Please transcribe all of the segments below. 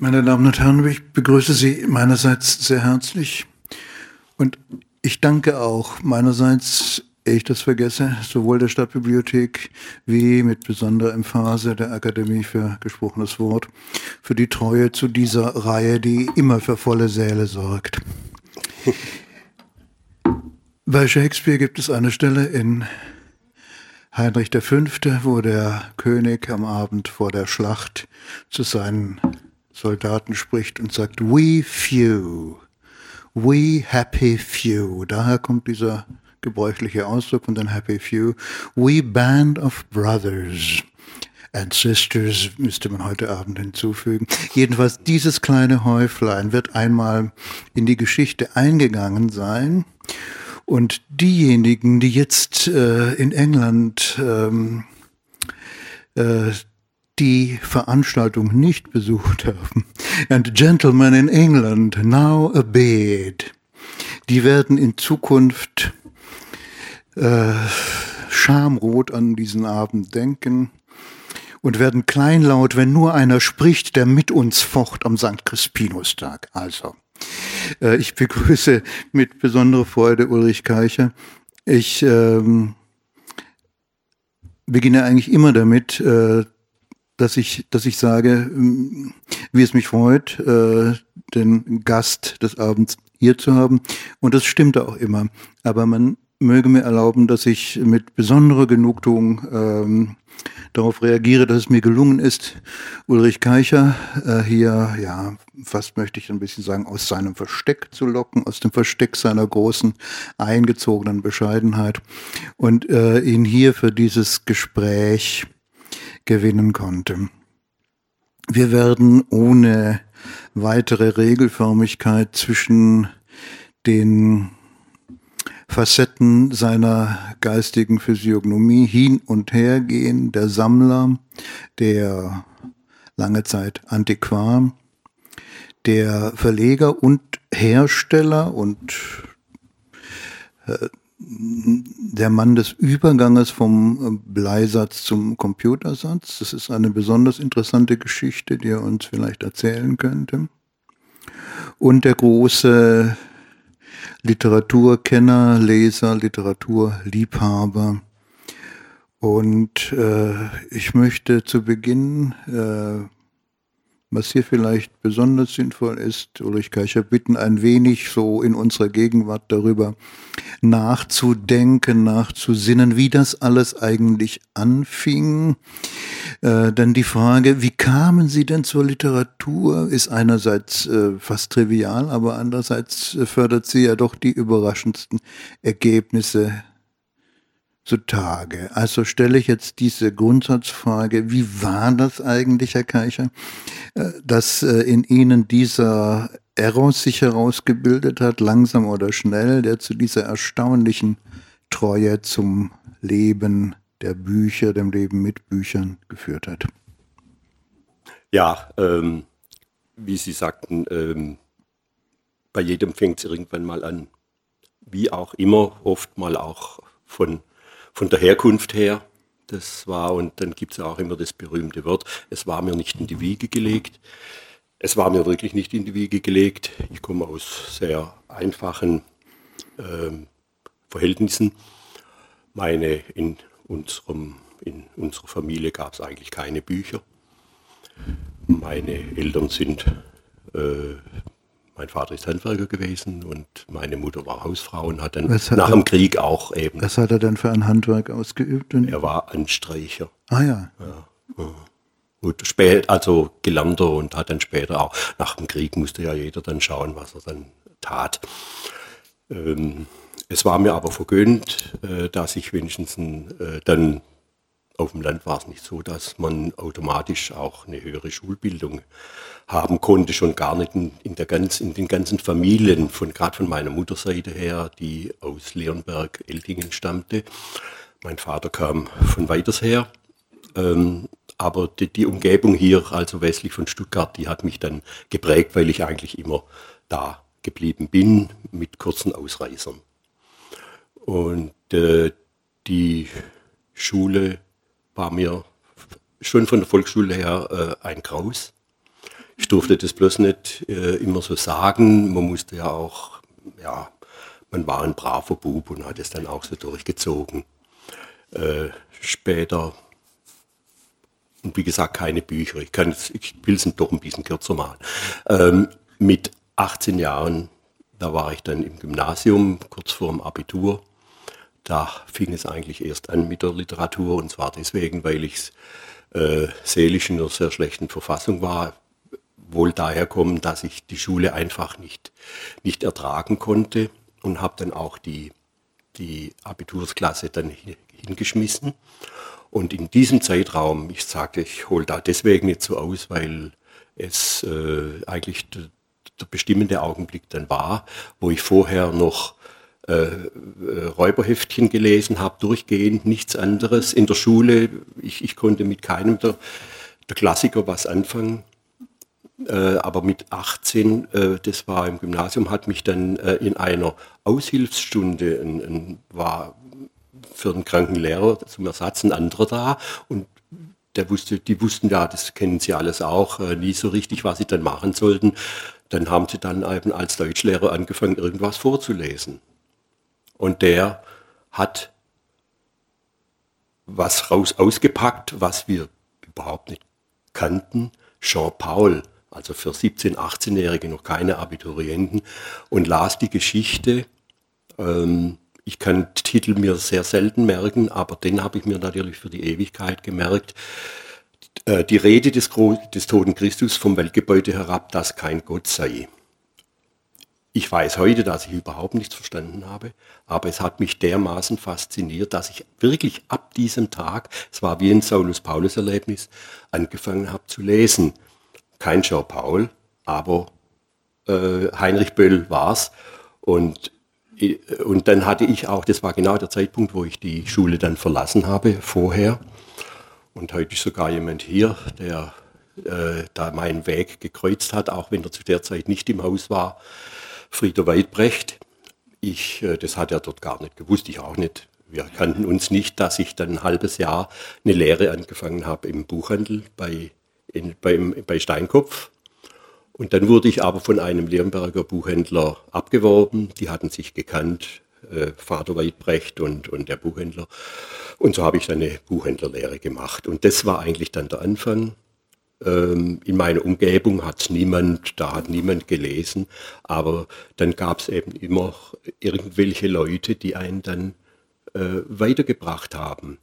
Meine Damen und Herren, ich begrüße Sie meinerseits sehr herzlich und ich danke auch meinerseits, ehe ich das vergesse, sowohl der Stadtbibliothek wie mit besonderer Emphase der Akademie für gesprochenes Wort für die Treue zu dieser Reihe, die immer für volle Säle sorgt. Bei Shakespeare gibt es eine Stelle in Heinrich V., wo der König am Abend vor der Schlacht zu seinen Soldaten spricht und sagt, We few, we happy few. Daher kommt dieser gebräuchliche Ausdruck von den happy few. We band of brothers and sisters müsste man heute Abend hinzufügen. Jedenfalls dieses kleine Häuflein wird einmal in die Geschichte eingegangen sein. Und diejenigen, die jetzt äh, in England ähm, äh, die Veranstaltung nicht besucht haben. And Gentlemen in England now a bed. Die werden in Zukunft äh, schamrot an diesen Abend denken und werden kleinlaut, wenn nur einer spricht, der mit uns focht am St. Crispinustag. Also, äh, ich begrüße mit besonderer Freude Ulrich Keicher. Ich ähm, beginne eigentlich immer damit, äh, dass ich, dass ich sage, ähm, wie es mich freut, äh, den Gast des Abends hier zu haben. Und das stimmt auch immer. Aber man möge mir erlauben, dass ich mit besonderer Genugtuung ähm, darauf reagiere, dass es mir gelungen ist, Ulrich Keicher äh, hier, ja, fast möchte ich ein bisschen sagen, aus seinem Versteck zu locken, aus dem Versteck seiner großen, eingezogenen Bescheidenheit und äh, ihn hier für dieses Gespräch gewinnen konnte. Wir werden ohne weitere Regelförmigkeit zwischen den Facetten seiner geistigen Physiognomie hin und her gehen. Der Sammler, der lange Zeit Antiquar, der Verleger und Hersteller und äh, der Mann des Überganges vom Bleisatz zum Computersatz. Das ist eine besonders interessante Geschichte, die er uns vielleicht erzählen könnte. Und der große Literaturkenner, Leser, Literaturliebhaber. Und äh, ich möchte zu Beginn äh, was hier vielleicht besonders sinnvoll ist, Ulrich Keicher bitten, ein wenig so in unserer Gegenwart darüber nachzudenken, nachzusinnen, wie das alles eigentlich anfing. Äh, denn die Frage, wie kamen Sie denn zur Literatur, ist einerseits äh, fast trivial, aber andererseits äh, fördert sie ja doch die überraschendsten Ergebnisse zutage. Also stelle ich jetzt diese Grundsatzfrage, wie war das eigentlich, Herr Keicher, äh, dass äh, in Ihnen dieser Eros sich herausgebildet hat, langsam oder schnell, der zu dieser erstaunlichen Treue zum Leben der Bücher, dem Leben mit Büchern geführt hat? Ja, ähm, wie Sie sagten, ähm, bei jedem fängt es irgendwann mal an. Wie auch immer, oft mal auch von von der Herkunft her. Das war, und dann gibt es auch immer das berühmte Wort, es war mir nicht in die Wiege gelegt. Es war mir wirklich nicht in die Wiege gelegt. Ich komme aus sehr einfachen ähm, Verhältnissen. Meine, in, unserem, in unserer Familie gab es eigentlich keine Bücher. Meine Eltern sind äh, mein Vater ist Handwerker gewesen und meine Mutter war Hausfrau und hat dann hat nach er, dem Krieg auch eben. Was hat er denn für ein Handwerk ausgeübt? er war Anstreicher. Ah ja. ja. Gut, spät, also gelernter und hat dann später auch, nach dem Krieg musste ja jeder dann schauen, was er dann tat. Ähm, es war mir aber vergönnt, äh, dass ich wenigstens äh, dann auf dem Land war es nicht so, dass man automatisch auch eine höhere Schulbildung haben konnte, schon gar nicht in, der ganz, in den ganzen Familien, von gerade von meiner Mutterseite her, die aus Leonberg, Eltingen stammte. Mein Vater kam von weiters her. Ähm, aber die, die, Umgebung hier, also westlich von Stuttgart, die hat mich dann geprägt, weil ich eigentlich immer da geblieben bin, mit kurzen Ausreißern. Und äh, die Schule war mir schon von der Volksschule her äh, ein Graus. Ich durfte das bloß nicht äh, immer so sagen. Man musste ja auch, ja, man war ein braver Bub und hat es dann auch so durchgezogen. Äh, später, und wie gesagt, keine Bücher. Ich, ich will es doch ein bisschen kürzer machen. Ähm, mit 18 Jahren, da war ich dann im Gymnasium, kurz vor dem Abitur. Da fing es eigentlich erst an mit der Literatur und zwar deswegen, weil ich äh, seelisch in einer sehr schlechten Verfassung war. Wohl daher kommen, dass ich die Schule einfach nicht, nicht ertragen konnte und habe dann auch die, die Abitursklasse dann hingeschmissen. Und in diesem Zeitraum, ich sage, ich hole da deswegen nicht so aus, weil es äh, eigentlich der bestimmende Augenblick dann war, wo ich vorher noch äh, äh, Räuberheftchen gelesen habe, durchgehend, nichts anderes. In der Schule, ich, ich konnte mit keinem der, der Klassiker was anfangen. Äh, aber mit 18, äh, das war im Gymnasium, hat mich dann äh, in einer Aushilfsstunde, ein, ein, war für einen kranken Lehrer zum Ersatz ein anderer da und der wusste, die wussten ja, das kennen sie alles auch, äh, nie so richtig, was sie dann machen sollten. Dann haben sie dann eben als Deutschlehrer angefangen, irgendwas vorzulesen. Und der hat was raus ausgepackt, was wir überhaupt nicht kannten. Jean Paul, also für 17-, 18-Jährige noch keine Abiturienten, und las die Geschichte. Ähm, ich kann Titel mir sehr selten merken, aber den habe ich mir natürlich für die Ewigkeit gemerkt. Äh, die Rede des, des toten Christus vom Weltgebäude herab, dass kein Gott sei. Ich weiß heute, dass ich überhaupt nichts verstanden habe, aber es hat mich dermaßen fasziniert, dass ich wirklich ab diesem Tag, es war wie ein Saulus-Paulus-Erlebnis, angefangen habe zu lesen. Kein Jean Paul, aber äh, Heinrich Böll war es. Und, äh, und dann hatte ich auch, das war genau der Zeitpunkt, wo ich die Schule dann verlassen habe, vorher. Und heute ist sogar jemand hier, der äh, da meinen Weg gekreuzt hat, auch wenn er zu der Zeit nicht im Haus war. Frieder Weidbrecht. Ich, äh, das hat er dort gar nicht gewusst, ich auch nicht. Wir kannten uns nicht, dass ich dann ein halbes Jahr eine Lehre angefangen habe im Buchhandel bei, in, beim, bei Steinkopf. Und dann wurde ich aber von einem Lemberger Buchhändler abgeworben. Die hatten sich gekannt, äh, Vater Weidbrecht und, und der Buchhändler. Und so habe ich dann eine Buchhändlerlehre gemacht. Und das war eigentlich dann der Anfang. Ähm, in meiner Umgebung hat niemand, da hat niemand gelesen, aber dann gab es eben immer irgendwelche Leute, die einen dann äh, weitergebracht haben.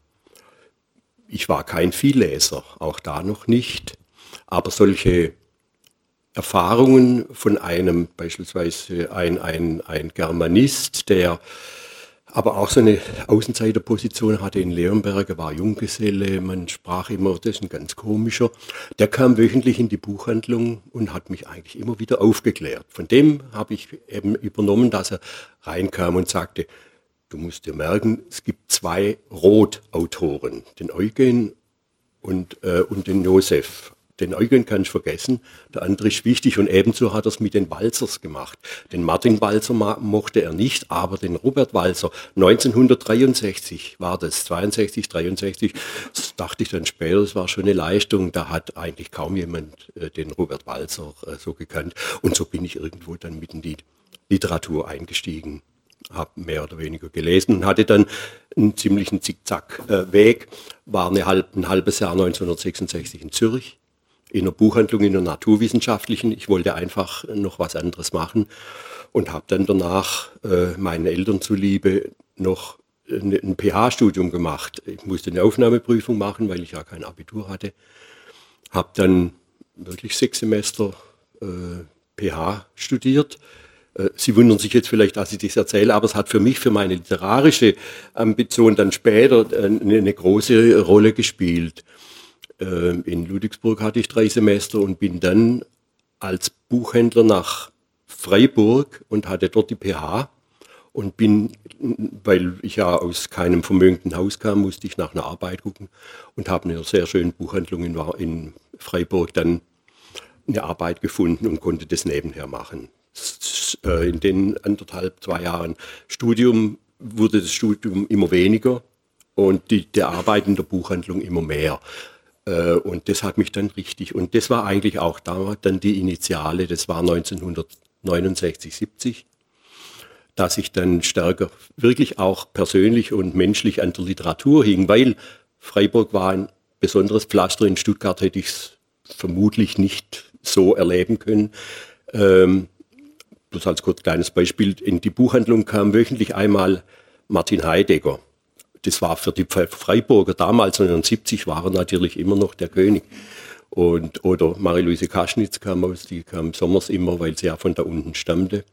Ich war kein Vielleser, auch da noch nicht, aber solche Erfahrungen von einem, beispielsweise ein, ein, ein Germanist, der aber auch so eine Außenseiterposition hatte in Leonberg, er war Junggeselle, man sprach immer, das ist ein ganz komischer. Der kam wöchentlich in die Buchhandlung und hat mich eigentlich immer wieder aufgeklärt. Von dem habe ich eben übernommen, dass er reinkam und sagte, du musst dir merken, es gibt zwei Rot-Autoren, den Eugen und, äh, und den Josef. Den Eugen kann ich vergessen, der andere ist wichtig und ebenso hat er es mit den Walzers gemacht. Den Martin Walzer mochte er nicht, aber den Robert Walzer, 1963 war das, 62, 63, das dachte ich dann später, das war schon eine Leistung, da hat eigentlich kaum jemand äh, den Robert Walzer äh, so gekannt. Und so bin ich irgendwo dann mitten in die Literatur eingestiegen habe mehr oder weniger gelesen und hatte dann einen ziemlichen Zickzack-Weg, äh, war eine halb, ein halbes Jahr 1966 in Zürich, in einer Buchhandlung, in einer naturwissenschaftlichen. Ich wollte einfach noch was anderes machen und habe dann danach äh, meinen Eltern zuliebe noch ein, ein PH-Studium gemacht. Ich musste eine Aufnahmeprüfung machen, weil ich ja kein Abitur hatte. Habe dann wirklich sechs Semester äh, PH studiert. Äh, Sie wundern sich jetzt vielleicht, dass ich das erzähle, aber es hat für mich, für meine literarische Ambition dann später äh, eine große Rolle gespielt. Ähm, in Ludwigsburg hatte ich drei Semester und bin dann als Buchhändler nach Freiburg und hatte dort die PH und bin, weil ich ja aus keinem vermögenden Haus kam, musste ich nach einer Arbeit gucken und habe in einer sehr schönen Buchhandlung in, in Freiburg dann eine Arbeit gefunden und konnte das nebenher machen. Äh, in den anderthalb, zwei Jahren Studium wurde das Studium immer weniger und die, die Arbeit in der Buchhandlung immer mehr. Äh, und das hat mich dann richtig, und das war eigentlich auch damals dann die Initiale, das war 1969, 70, dass ich dann stärker wirklich auch persönlich und menschlich an der Literatur hing, weil Freiburg war ein besonderes Pflaster. In Stuttgart hätte ich es vermutlich nicht so erleben können. Ähm, bloß als kurz kleines Beispiel, in die Buchhandlung kam wöchentlich einmal Martin Heidegger. Das war für die Freiburger damals 1970 war er natürlich immer noch der König. Und, oder Marie-Louise Kaschnitz kam aus, die kam sommers immer, weil sie ja von da unten stammte.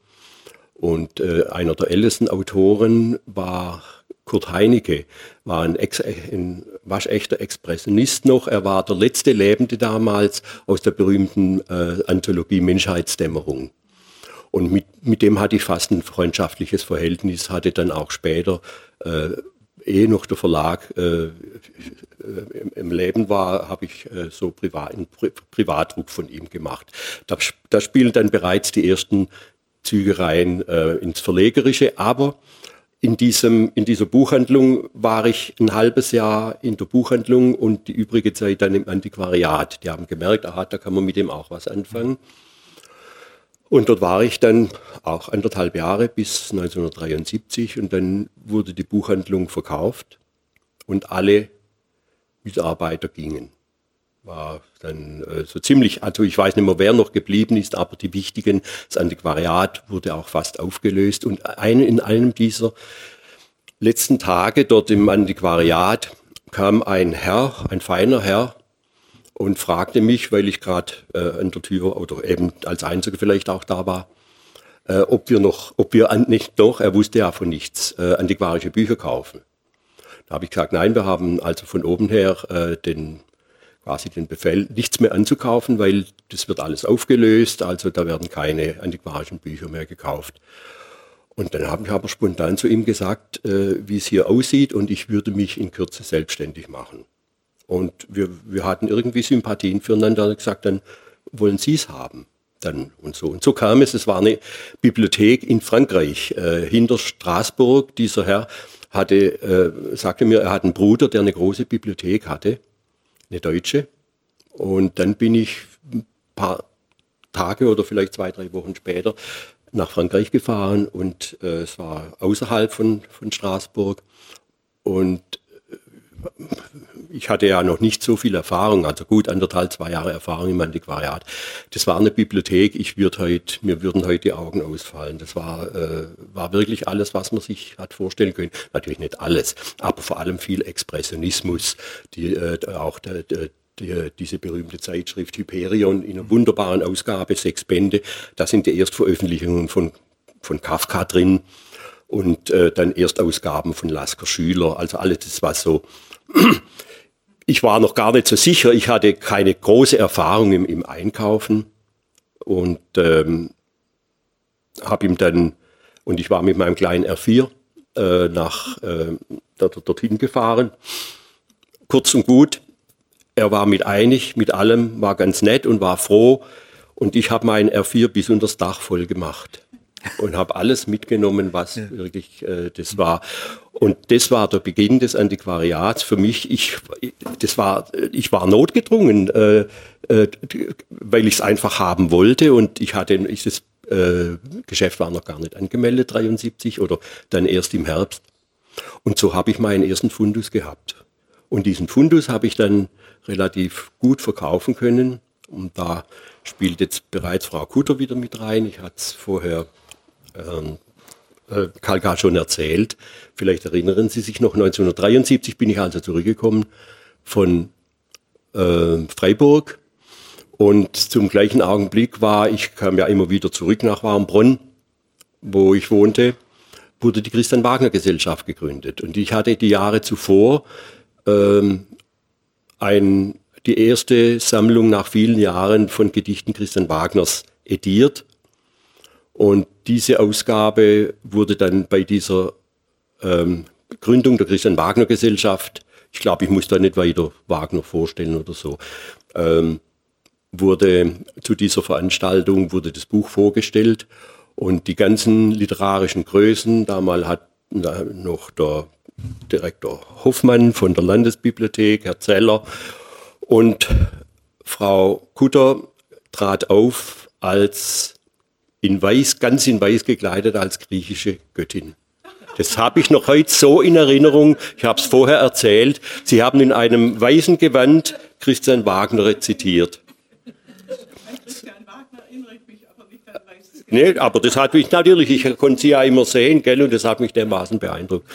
Und äh, einer der ältesten Autoren war Kurt Heinecke, war ein, Ex ein waschechter Expressionist noch. Er war der letzte Lebende damals aus der berühmten äh, Anthologie Menschheitsdämmerung. Und mit, mit dem hatte ich fast ein freundschaftliches Verhältnis, hatte dann auch später, äh, ehe noch der Verlag äh, im, im, Leben war, habe ich äh, so privat, einen Pri Privatdruck von ihm gemacht. Da, da, spielen dann bereits die ersten Züge rein äh, ins Verlegerische, aber in, diesem, in dieser Buchhandlung war ich ein halbes Jahr in der Buchhandlung und die übrige Zeit dann im Antiquariat. Die haben gemerkt, aha, da kann man mit dem auch was anfangen. Und dort war ich dann auch anderthalb Jahre bis 1973 und dann wurde die Buchhandlung verkauft und alle Mitarbeiter gingen. War dann äh, so ziemlich, also ich weiß nicht mehr, wer noch geblieben ist, aber die wichtigen, das Antiquariat wurde auch fast aufgelöst und ein, in einem dieser letzten Tage dort im Antiquariat kam ein Herr, ein feiner Herr, und fragte mich, weil ich gerade äh, an der Tür oder eben als Einziger vielleicht auch da war, äh, ob wir noch, ob wir an, nicht doch, er wusste ja von nichts, äh, antiquarische Bücher kaufen. Da habe ich gesagt, nein, wir haben also von oben her äh, den quasi den Befehl, nichts mehr anzukaufen, weil das wird alles aufgelöst, also da werden keine antiquarischen Bücher mehr gekauft. Und dann habe ich aber spontan zu ihm gesagt, äh, wie es hier aussieht und ich würde mich in Kürze selbstständig machen. Und wir, wir hatten irgendwie Sympathien füreinander und gesagt, dann wollen Sie es haben. Dann und so. Und so kam es, es war eine Bibliothek in Frankreich, äh, hinter Straßburg. Dieser Herr hatte, äh, sagte mir, er hat einen Bruder, der eine große Bibliothek hatte, eine deutsche. Und dann bin ich ein paar Tage oder vielleicht zwei, drei Wochen später nach Frankreich gefahren und äh, es war außerhalb von, von Straßburg. Und ich hatte ja noch nicht so viel Erfahrung, also gut anderthalb, zwei Jahre Erfahrung im Antiquariat. Das war eine Bibliothek, ich würde heute, mir würden heute die Augen ausfallen. Das war, äh, war wirklich alles, was man sich hat vorstellen können. Natürlich nicht alles, aber vor allem viel Expressionismus, die, äh, auch der, der die, diese berühmte Zeitschrift Hyperion in einer wunderbaren Ausgabe, sechs Bände. Da sind die Erstveröffentlichungen von, von Kafka drin und äh, dann Erstausgaben von Lasker Schüler. Also alles das, was so ich war noch gar nicht so sicher. Ich hatte keine große Erfahrung im, im Einkaufen und ähm, habe ihm dann, und ich war mit meinem kleinen R4 äh, nach, äh, dorthin gefahren. Kurz und gut, er war mit einig, mit allem, war ganz nett und war froh. Und ich habe meinen R4 bis unter das Dach voll gemacht und habe alles mitgenommen, was ja. wirklich äh, das war. Und das war der Beginn des Antiquariats für mich. Ich, das war, ich war notgedrungen, äh, äh, weil ich es einfach haben wollte und ich hatte, ich, das äh, Geschäft war noch gar nicht angemeldet, 73 oder dann erst im Herbst. Und so habe ich meinen ersten Fundus gehabt. Und diesen Fundus habe ich dann relativ gut verkaufen können. Und da spielt jetzt bereits Frau Kutter wieder mit rein. Ich hatte es vorher ähm, äh, Karl K. schon erzählt. Vielleicht erinnern Sie sich noch, 1973 bin ich also zurückgekommen von äh, Freiburg und zum gleichen Augenblick war, ich kam ja immer wieder zurück nach Warmbronn, wo ich wohnte, wurde die Christian Wagner Gesellschaft gegründet. Und ich hatte die Jahre zuvor ähm, ein, die erste Sammlung nach vielen Jahren von Gedichten Christian Wagners ediert und diese Ausgabe wurde dann bei dieser ähm, Gründung der Christian Wagner Gesellschaft, ich glaube, ich muss da nicht weiter Wagner vorstellen oder so, ähm, wurde zu dieser Veranstaltung wurde das Buch vorgestellt und die ganzen literarischen Größen, damals hat noch der Direktor Hoffmann von der Landesbibliothek, Herr Zeller Und Frau Kutter trat auf als in weiß, ganz in weiß gekleidet als griechische Göttin. Das habe ich noch heute so in Erinnerung. Ich habe es vorher erzählt. Sie haben in einem weißen Gewand Christian Wagner rezitiert. Nee, aber das hat mich natürlich, ich konnte sie ja immer sehen, gell, und das hat mich dermaßen beeindruckt.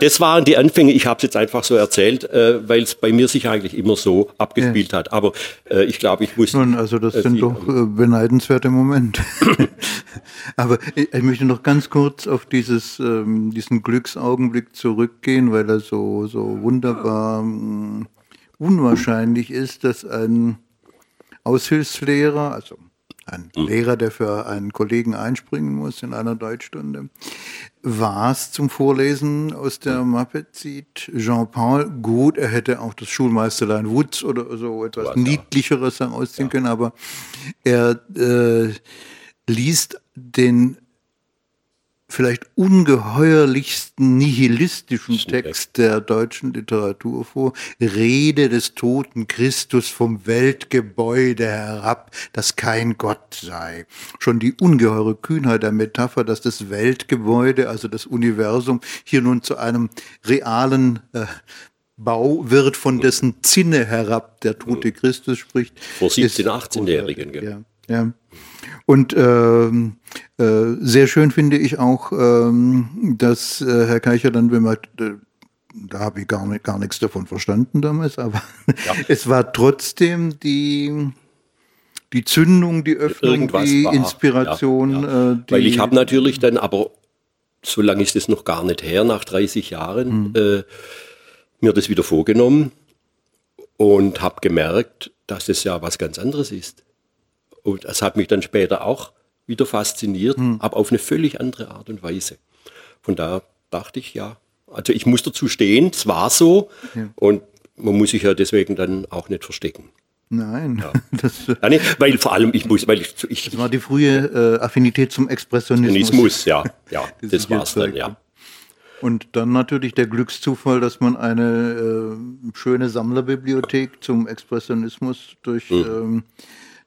Das waren die Anfänge, ich habe es jetzt einfach so erzählt, äh, weil es bei mir sich eigentlich immer so abgespielt ja. hat. Aber äh, ich glaube, ich muss. Nun, also das äh, sind doch äh, beneidenswerte Momente. aber ich, ich, möchte noch ganz kurz auf dieses, ähm, diesen Glücksaugenblick zurückgehen, weil er so, so wunderbar mh, mm, unwahrscheinlich ist, dass ein Aushilfslehrer, also ein hm. Lehrer, der für einen Kollegen einspringen muss in einer Deutschstunde, was zum Vorlesen aus der Mappe zieht. Jean-Paul, gut, er hätte auch das Schulmeisterlein Wutz oder so etwas Niedlicheres herausziehen ja. können, aber er äh, liest den vielleicht ungeheuerlichsten nihilistischen Text der deutschen Literatur vor. Rede des toten Christus vom Weltgebäude herab, das kein Gott sei. Schon die ungeheure Kühnheit der Metapher, dass das Weltgebäude, also das Universum, hier nun zu einem realen äh, Bau wird, von dessen Zinne herab der tote Christus spricht. Vor 17-, 18-Jährigen. Ja, ja. Und ähm, äh, sehr schön finde ich auch, ähm, dass äh, Herr Keicher dann bemerkt, äh, da habe ich gar, nicht, gar nichts davon verstanden damals, aber ja. es war trotzdem die, die Zündung, die Öffnung, Irgendwas die war. Inspiration. Ja, ja. Äh, die Weil ich habe natürlich dann, aber so lange ist es noch gar nicht her, nach 30 Jahren, mhm. mir das wieder vorgenommen und habe gemerkt, dass es ja was ganz anderes ist. Und das hat mich dann später auch wieder fasziniert, hm. aber auf eine völlig andere Art und Weise. Von da dachte ich, ja, also ich muss dazu stehen, es war so ja. und man muss sich ja deswegen dann auch nicht verstecken. Nein. Ja. Das, ja, nee, weil vor allem ich muss, weil ich, ich das war die frühe äh, Affinität zum Expressionismus. ja, ja, das war's dann, ja. Und dann natürlich der Glückszufall, dass man eine äh, schöne Sammlerbibliothek zum Expressionismus durch mhm. ähm,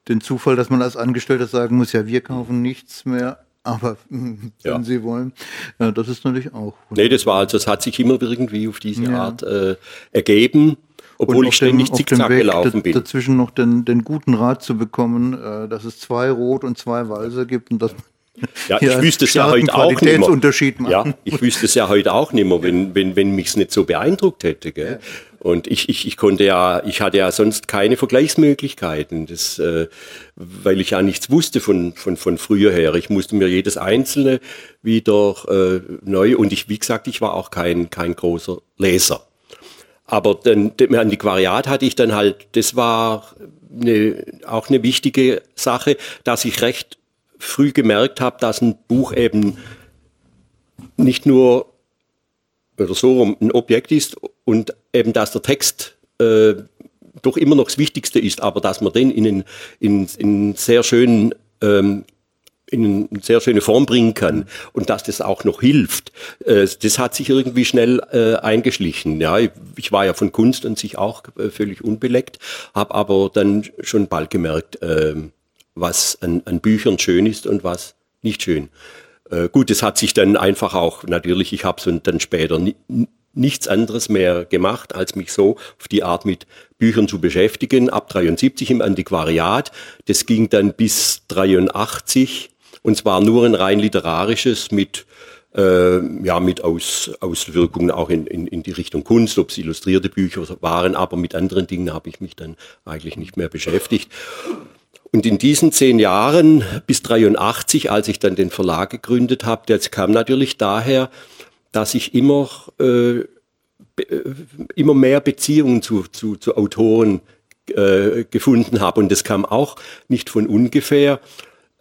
den Zufall, dass man als Angestellter sagen muss, ja, wir kaufen nichts mehr, aber wenn ja. Sie wollen, ja, das ist natürlich auch. Nee, das war also, es hat sich immer irgendwie auf diese ja. Art äh, ergeben. Obwohl ich ständig dem, zickzack gelaufen bin. Dazwischen noch den, den guten Rat zu bekommen, äh, dass es zwei Rot und zwei Walser gibt und dass ja, ich wüsste es ja heute auch nicht mehr. Ja, ich wüsste es ja heute auch nicht mehr, wenn, wenn, wenn mich es nicht so beeindruckt hätte. Gell? Ja. Und ich, ich, ich konnte ja, ich hatte ja sonst keine Vergleichsmöglichkeiten, das, äh, weil ich ja nichts wusste von, von, von früher her. Ich musste mir jedes Einzelne wieder äh, neu und ich, wie gesagt, ich war auch kein, kein großer Leser. Aber dann, dem Antiquariat hatte ich dann halt, das war eine, auch eine wichtige Sache, dass ich recht früh gemerkt habe, dass ein Buch eben nicht nur oder so ein Objekt ist und eben, dass der Text äh, doch immer noch das Wichtigste ist, aber dass man den in, in, in sehr schönen ähm, in eine sehr schöne Form bringen kann und dass das auch noch hilft, äh, das hat sich irgendwie schnell äh, eingeschlichen. Ja, ich war ja von Kunst an sich auch äh, völlig unbeleckt, habe aber dann schon bald gemerkt, ähm, was an, an Büchern schön ist und was nicht schön. Äh, gut, es hat sich dann einfach auch, natürlich, ich habe es dann später ni nichts anderes mehr gemacht, als mich so auf die Art mit Büchern zu beschäftigen. Ab 73 im Antiquariat. Das ging dann bis 83 und zwar nur ein rein literarisches mit äh, ja, mit Aus, Auswirkungen auch in, in, in die Richtung Kunst, ob es illustrierte Bücher waren, aber mit anderen Dingen habe ich mich dann eigentlich nicht mehr beschäftigt. Und in diesen zehn Jahren bis 83, als ich dann den Verlag gegründet habe, das kam natürlich daher, dass ich immer, äh, äh, immer mehr Beziehungen zu, zu, zu Autoren äh, gefunden habe. Und das kam auch nicht von ungefähr.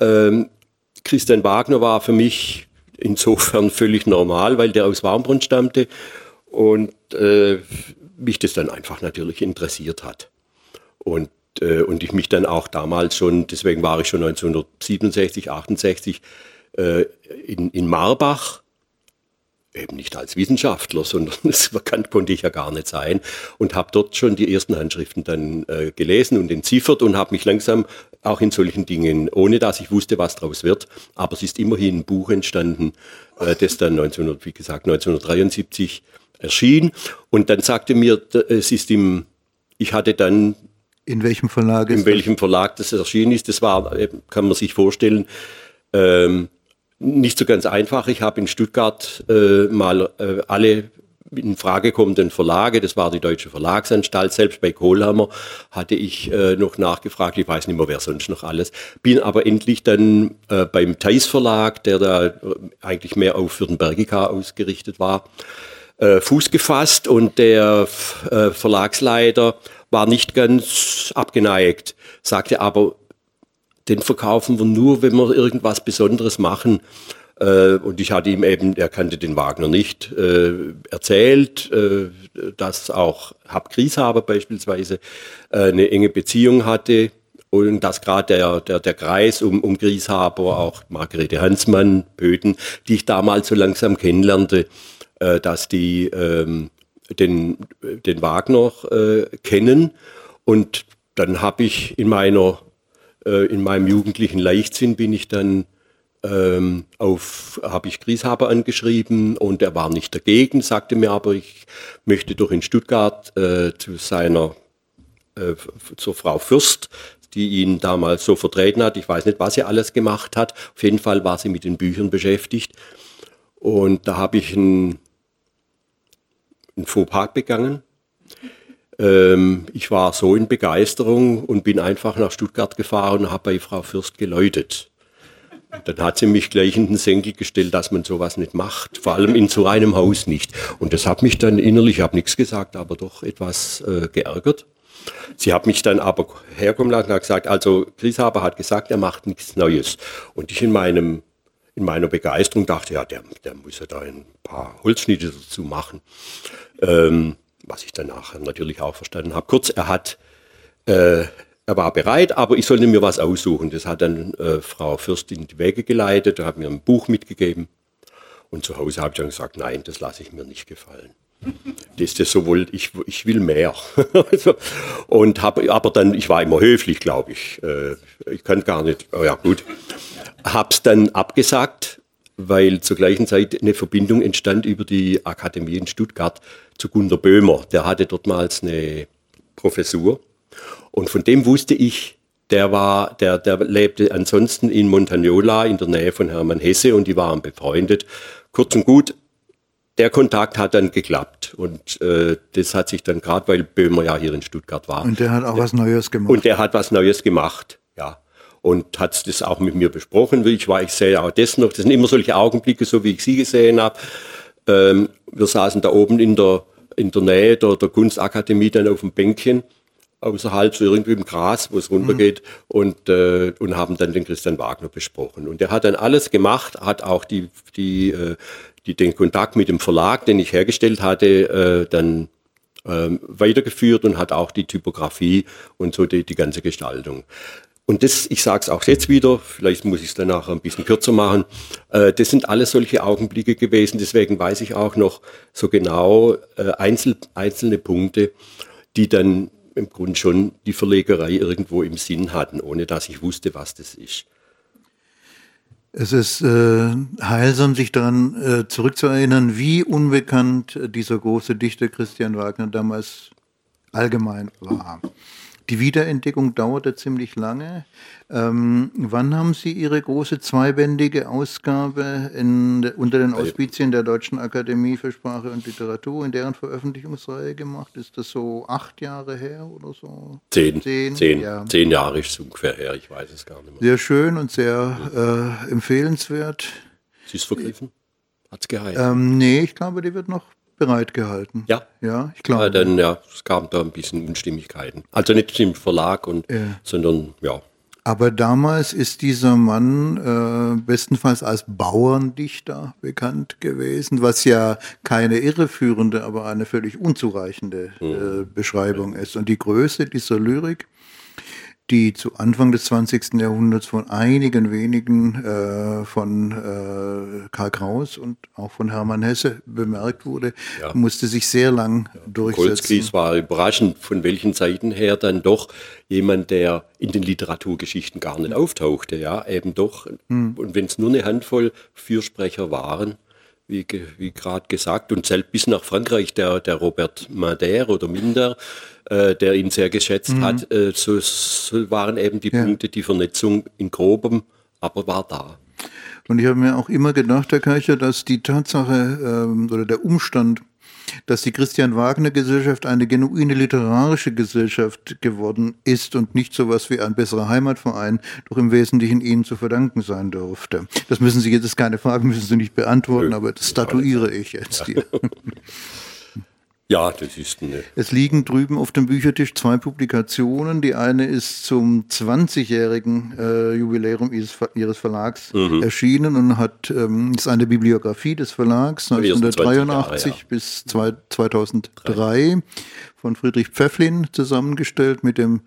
Ähm, Christian Wagner war für mich insofern völlig normal, weil der aus Warmbrunn stammte und äh, mich das dann einfach natürlich interessiert hat. Und äh, und ich mich dann auch damals schon, deswegen war ich schon 1967, 68 äh, in, in Marbach eben nicht als Wissenschaftler, sondern das bekannt konnte ich ja gar nicht sein und habe dort schon die ersten Handschriften dann äh, gelesen und entziffert und habe mich langsam auch in solchen Dingen, ohne dass ich wusste, was daraus wird, aber es ist immerhin ein Buch entstanden, äh, das dann 1900, wie gesagt 1973 erschien. Und dann sagte mir, es ist im, ich hatte dann in welchem Verlag in welchem Verlag das erschienen ist, das war, äh, kann man sich vorstellen, ähm, nicht so ganz einfach. Ich habe in Stuttgart äh, mal äh, alle in Frage kommenden Verlage, das war die Deutsche Verlagsanstalt, selbst bei Kohlhammer hatte ich äh, noch nachgefragt, ich weiß nicht mehr, wer sonst noch alles, bin aber endlich dann äh, beim Theis Verlag, der da äh, eigentlich mehr auf Württembergica ausgerichtet war, äh, Fuß gefasst. Und der Verlagsleiter war nicht ganz abgeneigt, sagte aber, den verkaufen wir nur, wenn wir irgendwas Besonderes machen. Äh, und ich hatte ihm eben, er kannte den Wagner nicht, äh, erzählt, äh, dass auch Hab Grieshaber beispielsweise eine enge Beziehung hatte und dass gerade der, der, der Kreis um, um Grieshaber, auch Margarete Hansmann, Böden, die ich damals so langsam kennenlernte, dass die ähm, den, den Wagner äh, kennen. Und dann habe ich in meiner äh, in meinem jugendlichen Leichtsinn bin ich dann ähm, auf, habe ich Grieshaber angeschrieben und er war nicht dagegen, sagte mir aber, ich möchte doch in Stuttgart äh, zu seiner, äh, zur Frau Fürst, die ihn damals so vertreten hat. Ich weiß nicht, was sie alles gemacht hat. Auf jeden Fall war sie mit den Büchern beschäftigt. Und da habe ich einen, einen Fauxpas begangen. Ähm, ich war so in Begeisterung und bin einfach nach Stuttgart gefahren und habe bei Frau Fürst geläutet. Und dann hat sie mich gleich in den Senkel gestellt, dass man sowas nicht macht, vor allem in so einem Haus nicht. Und das hat mich dann innerlich, ich habe nichts gesagt, aber doch etwas äh, geärgert. Sie hat mich dann aber herkommen lassen und hat gesagt, also Grieshaber hat gesagt, er macht nichts Neues. Und ich in meinem in meiner Begeisterung dachte, ja, der, der muss ja da ein paar Holzschnitte dazu machen. Ähm, was ich danach natürlich auch verstanden habe. Kurz, er hat, äh, er war bereit, aber ich sollte mir was aussuchen. Das hat dann äh, Frau Fürst in die Wege geleitet, hat mir ein Buch mitgegeben. Und zu Hause habe ich dann gesagt, nein, das lasse ich mir nicht gefallen. Das ist das sowohl, ich, ich will mehr. und habe, aber dann, ich war immer höflich, glaube ich. Äh, ich kann gar nicht, oh ja gut. Habe es dann abgesagt, weil zur gleichen Zeit eine Verbindung entstand über die Akademie in Stuttgart zu Gunter Böhmer. Der hatte dortmals eine Professur. Und von dem wusste ich, der war, der, der lebte ansonsten in Montagnola in der Nähe von Hermann Hesse und die waren befreundet. Kurz und gut, der Kontakt hat dann geklappt und äh, das hat sich dann gerade, weil Böhmer ja hier in Stuttgart war. Und der hat auch was Neues gemacht. Und der hat was Neues gemacht. Und hat das auch mit mir besprochen. Ich war, ich sehe auch das noch. Das sind immer solche Augenblicke, so wie ich sie gesehen habe. Ähm, wir saßen da oben in der in der Nähe der, der Kunstakademie dann auf dem Bänkchen außerhalb, so irgendwie im Gras, wo es runtergeht, mhm. und, äh, und haben dann den Christian Wagner besprochen. Und er hat dann alles gemacht, hat auch die, die, äh, die, den Kontakt mit dem Verlag, den ich hergestellt hatte, äh, dann ähm, weitergeführt und hat auch die Typografie und so die, die ganze Gestaltung. Und das, ich sage es auch jetzt wieder, vielleicht muss ich es danach ein bisschen kürzer machen, äh, das sind alles solche Augenblicke gewesen, deswegen weiß ich auch noch so genau äh, einzel, einzelne Punkte, die dann im Grunde schon die Verlegerei irgendwo im Sinn hatten, ohne dass ich wusste, was das ist. Es ist äh, heilsam, sich daran äh, zurückzuerinnern, wie unbekannt dieser große Dichter Christian Wagner damals allgemein war. Die Wiederentdeckung dauerte ziemlich lange. Ähm, wann haben Sie Ihre große zweibändige Ausgabe in, unter den Auspizien der Deutschen Akademie für Sprache und Literatur in deren Veröffentlichungsreihe gemacht? Ist das so acht Jahre her oder so? Zehn. Zehn, zehn, ja. zehn Jahre ist ungefähr her, ich weiß es gar nicht mehr. Sehr schön und sehr äh, empfehlenswert. Sie ist vergriffen? Hat es geheilt? Ähm, nee, ich glaube, die wird noch bereitgehalten. Ja. Ja, ich glaube. Ja, dann, ja, es gab da ein bisschen Unstimmigkeiten. Also nicht im Verlag, und, ja. sondern ja. Aber damals ist dieser Mann äh, bestenfalls als Bauerndichter bekannt gewesen, was ja keine irreführende, aber eine völlig unzureichende äh, mhm. Beschreibung ist. Und die Größe dieser Lyrik, die zu Anfang des 20. Jahrhunderts von einigen wenigen äh, von äh, Karl Kraus und auch von Hermann Hesse bemerkt wurde, ja. musste sich sehr lang ja. durchsetzen. Goldsky war überraschend, von welchen Seiten her dann doch jemand, der in den Literaturgeschichten gar nicht auftauchte, ja, eben doch. Hm. Und wenn es nur eine Handvoll Fürsprecher waren, wie, wie gerade gesagt, und selbst bis nach Frankreich, der, der Robert Mader oder Minder, äh, der ihn sehr geschätzt mhm. hat, äh, so, so, waren eben die ja. Punkte, die Vernetzung in grobem, aber war da. Und ich habe mir auch immer gedacht, Herr Kircher, dass die Tatsache ähm, oder der Umstand, dass die Christian Wagner Gesellschaft eine genuine literarische Gesellschaft geworden ist und nicht so was wie ein besserer Heimatverein, doch im Wesentlichen Ihnen zu verdanken sein dürfte. Das müssen Sie jetzt, ist keine Frage, müssen Sie nicht beantworten, aber das statuiere ich jetzt hier. Ja, das ist eine. Es liegen drüben auf dem Büchertisch zwei Publikationen. Die eine ist zum 20-jährigen äh, Jubiläum ihres, ihres Verlags mhm. erschienen und hat ähm, ist eine Bibliografie des Verlags 1983 Jahre, ja. bis zwei, 2003 von Friedrich Pfefflin zusammengestellt mit dem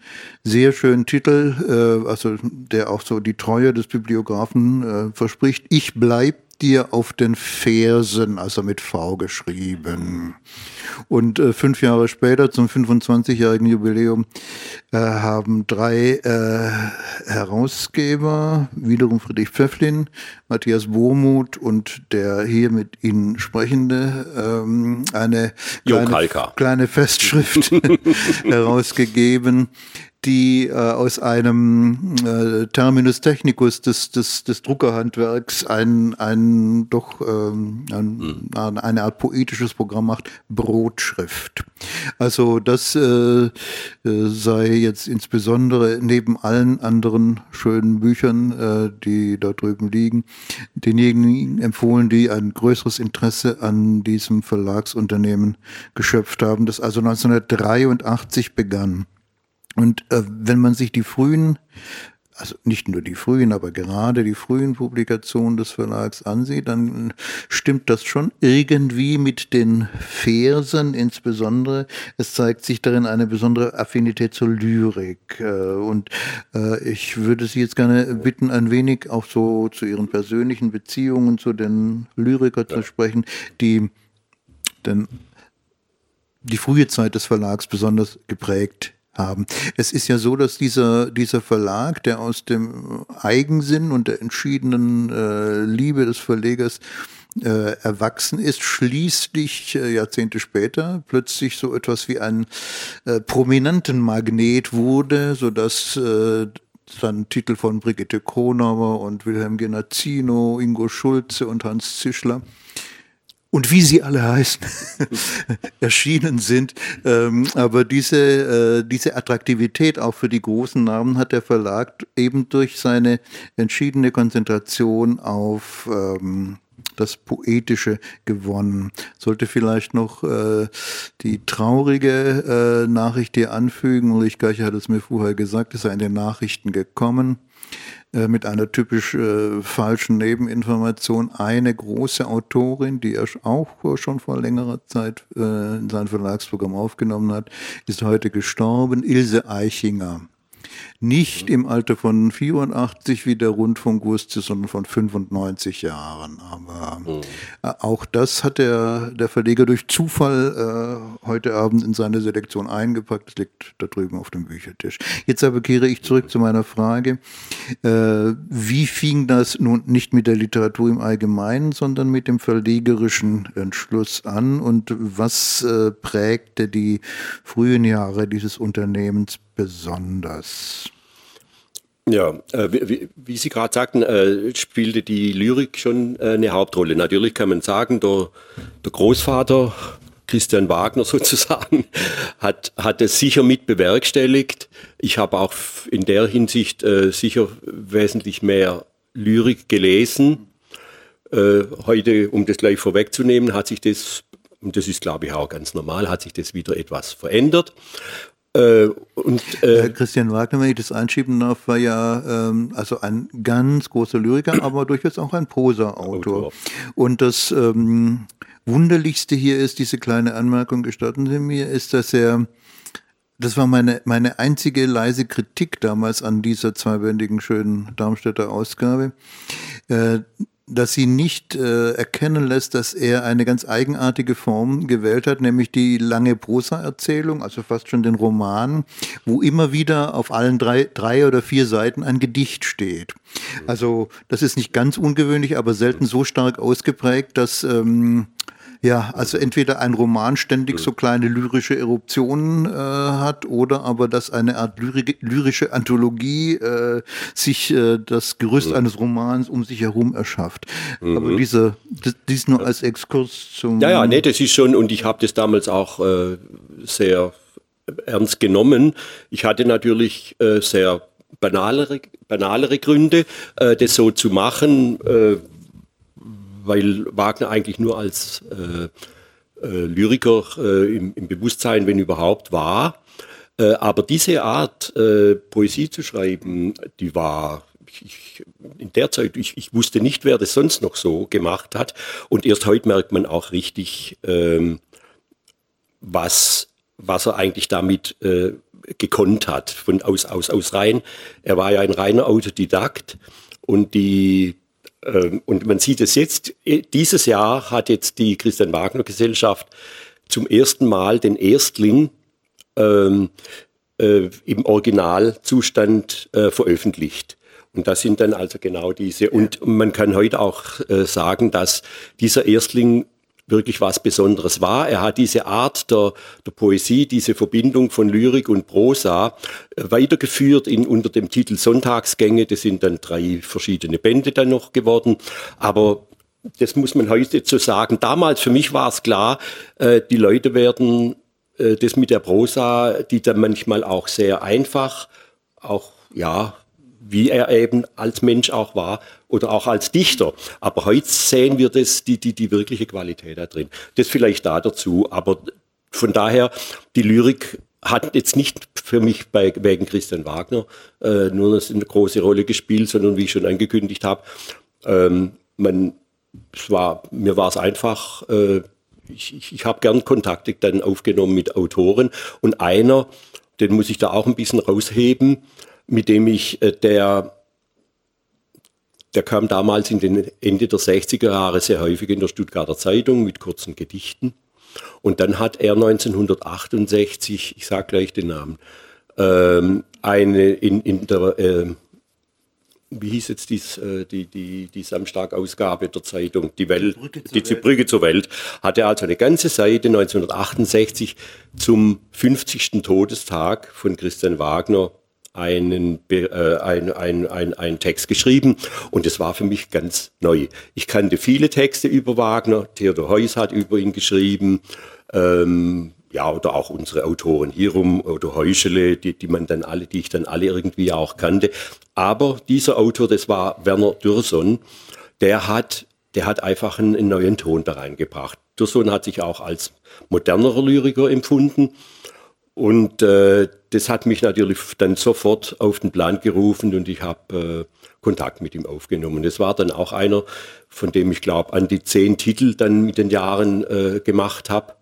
sehr schönen Titel, äh, also der auch so die Treue des Bibliografen äh, verspricht. Ich bleib dir auf den Fersen, also mit V geschrieben. Und äh, fünf Jahre später, zum 25-jährigen Jubiläum, äh, haben drei äh, Herausgeber, wiederum Friedrich Pfefflin, Matthias Bohmuth und der hier mit Ihnen sprechende, ähm, eine kleine, kleine Festschrift herausgegeben, die äh, aus einem äh, Terminus technicus des, des, des Druckerhandwerks ein, ein doch ähm, ein, mhm. eine Art poetisches Programm macht, Brotschrift. Also das äh, äh, sei jetzt insbesondere neben allen anderen schönen Büchern, äh, die da drüben liegen, denjenigen empfohlen, die ein größeres Interesse an diesem Verlagsunternehmen geschöpft haben, das also 1983 begann. Und äh, wenn man sich die frühen, also nicht nur die frühen, aber gerade die frühen Publikationen des Verlags ansieht, dann stimmt das schon irgendwie mit den Versen insbesondere. Es zeigt sich darin eine besondere Affinität zur Lyrik. Äh, und äh, ich würde Sie jetzt gerne bitten, ein wenig auch so zu Ihren persönlichen Beziehungen zu den Lyrikern zu sprechen, die denn die frühe Zeit des Verlags besonders geprägt haben. Es ist ja so, dass dieser, dieser Verlag, der aus dem Eigensinn und der entschiedenen äh, Liebe des Verlegers äh, erwachsen ist, schließlich äh, Jahrzehnte später plötzlich so etwas wie ein äh, prominenten Magnet wurde, sodass äh, dann Titel von Brigitte Kronauer und Wilhelm Genazzino, Ingo Schulze und Hans Zischler und wie sie alle heißen, erschienen sind. Ähm, aber diese, äh, diese Attraktivität auch für die großen Namen hat der Verlag eben durch seine entschiedene Konzentration auf ähm, das Poetische gewonnen. Sollte vielleicht noch äh, die traurige äh, Nachricht hier anfügen, Ulrich Geicher hat es mir vorher gesagt, ist er in den Nachrichten gekommen. Äh, mit einer typisch äh, falschen Nebeninformation. Eine große Autorin, die er auch schon vor längerer Zeit äh, in sein Verlagsprogramm aufgenommen hat, ist heute gestorben, Ilse Eichinger nicht im Alter von 84 wie der Rundfunk wusste, sondern von 95 Jahren. Aber mhm. auch das hat der, der Verleger durch Zufall äh, heute Abend in seine Selektion eingepackt. Das liegt da drüben auf dem Büchertisch. Jetzt aber kehre ich zurück zu meiner Frage. Äh, wie fing das nun nicht mit der Literatur im Allgemeinen, sondern mit dem verlegerischen Entschluss an? Und was äh, prägte die frühen Jahre dieses Unternehmens besonders? Ja, äh, wie, wie, Sie gerade sagten, äh, spielte die Lyrik schon äh, eine Hauptrolle. Natürlich kann man sagen, der, der Großvater Christian Wagner sozusagen hat, hat es sicher mit bewerkstelligt. Ich habe auch in der Hinsicht äh, sicher wesentlich mehr Lyrik gelesen. Äh, heute, um das gleich vorwegzunehmen, hat sich das, und das ist glaube ich auch ganz normal, hat sich das wieder etwas verändert. Äh, und, äh, Christian Wagner, wenn ich das einschieben darf, war ja ähm, also ein ganz großer Lyriker, aber durchaus auch ein Prosa-Autor. Und das ähm, Wunderlichste hier ist, diese kleine Anmerkung, gestatten Sie mir, ist, dass er das war meine, meine einzige leise Kritik damals an dieser zweibändigen schönen Darmstädter Ausgabe. Äh, dass sie nicht äh, erkennen lässt, dass er eine ganz eigenartige Form gewählt hat, nämlich die lange Prosa-Erzählung, also fast schon den Roman, wo immer wieder auf allen drei, drei oder vier Seiten ein Gedicht steht. Also das ist nicht ganz ungewöhnlich, aber selten so stark ausgeprägt, dass ähm, ja, also entweder ein Roman ständig so kleine lyrische Eruptionen äh, hat oder aber dass eine Art lyri lyrische Anthologie äh, sich äh, das Gerüst mhm. eines Romans um sich herum erschafft. Mhm. Aber diese, das, dies nur als Exkurs zum... Ja, ja, nee, das ist schon, und ich habe das damals auch äh, sehr ernst genommen. Ich hatte natürlich äh, sehr banalere, banalere Gründe, äh, das so zu machen, weil Wagner eigentlich nur als äh, äh, Lyriker äh, im, im, Bewusstsein, wenn überhaupt, war. Äh, aber diese Art, äh, Poesie zu schreiben, die war ich, in der Zeit, ich, ich, wusste nicht, wer das sonst noch so gemacht hat. Und erst heute merkt man auch richtig, ähm, was, was er eigentlich damit äh, gekonnt hat. Von, aus, aus, aus rein, er war ja ein reiner Autodidakt und die und man sieht es jetzt, äh, dieses Jahr hat jetzt die Christian Wagner Gesellschaft zum ersten Mal den Erstling ähm, äh, im Originalzustand äh, veröffentlicht. Und das sind dann also genau diese. Und man kann heute auch äh, sagen, dass dieser Erstling wirklich was Besonderes war. Er hat diese Art der, der Poesie, diese Verbindung von Lyrik und Prosa äh, weitergeführt in, unter dem Titel Sonntagsgänge. Das sind dann drei verschiedene Bände dann noch geworden. Aber das muss man heute so sagen. Damals für mich war es klar, äh, die Leute werden äh, das mit der Prosa, die dann manchmal auch sehr einfach, auch ja wie er eben als Mensch auch war oder auch als Dichter. Aber heute sehen wir das, die, die, die wirkliche Qualität da drin. Das vielleicht da dazu, aber von daher, die Lyrik hat jetzt nicht für mich bei, wegen Christian Wagner äh, nur eine große Rolle gespielt, sondern wie ich schon angekündigt habe, ähm, man, es war, mir war es einfach, äh, ich, ich, ich habe gern Kontakte dann aufgenommen mit Autoren und einer, den muss ich da auch ein bisschen rausheben, mit dem ich, äh, der, der kam damals in den Ende der 60er Jahre sehr häufig in der Stuttgarter Zeitung mit kurzen Gedichten. Und dann hat er 1968, ich sage gleich den Namen, ähm, eine in, in der, äh, wie hieß jetzt dies, äh, die, die, die Samstagausgabe der Zeitung, die Welt, die Brücke, Brücke zur Welt, hatte also eine ganze Seite 1968 zum 50. Todestag von Christian Wagner einen, äh, ein, ein, ein, einen Text geschrieben und es war für mich ganz neu. Ich kannte viele Texte über Wagner, Theodor Heuss hat über ihn geschrieben, ähm, ja, oder auch unsere Autoren Hierum oder Heuschele, die, die man dann alle, die ich dann alle irgendwie auch kannte. Aber dieser Autor, das war Werner Dürson, der hat, der hat einfach einen, einen neuen Ton da reingebracht. Dürson hat sich auch als modernerer Lyriker empfunden und äh, das hat mich natürlich dann sofort auf den Plan gerufen und ich habe äh, Kontakt mit ihm aufgenommen. Das war dann auch einer, von dem ich glaube, an die zehn Titel dann mit den Jahren äh, gemacht habe.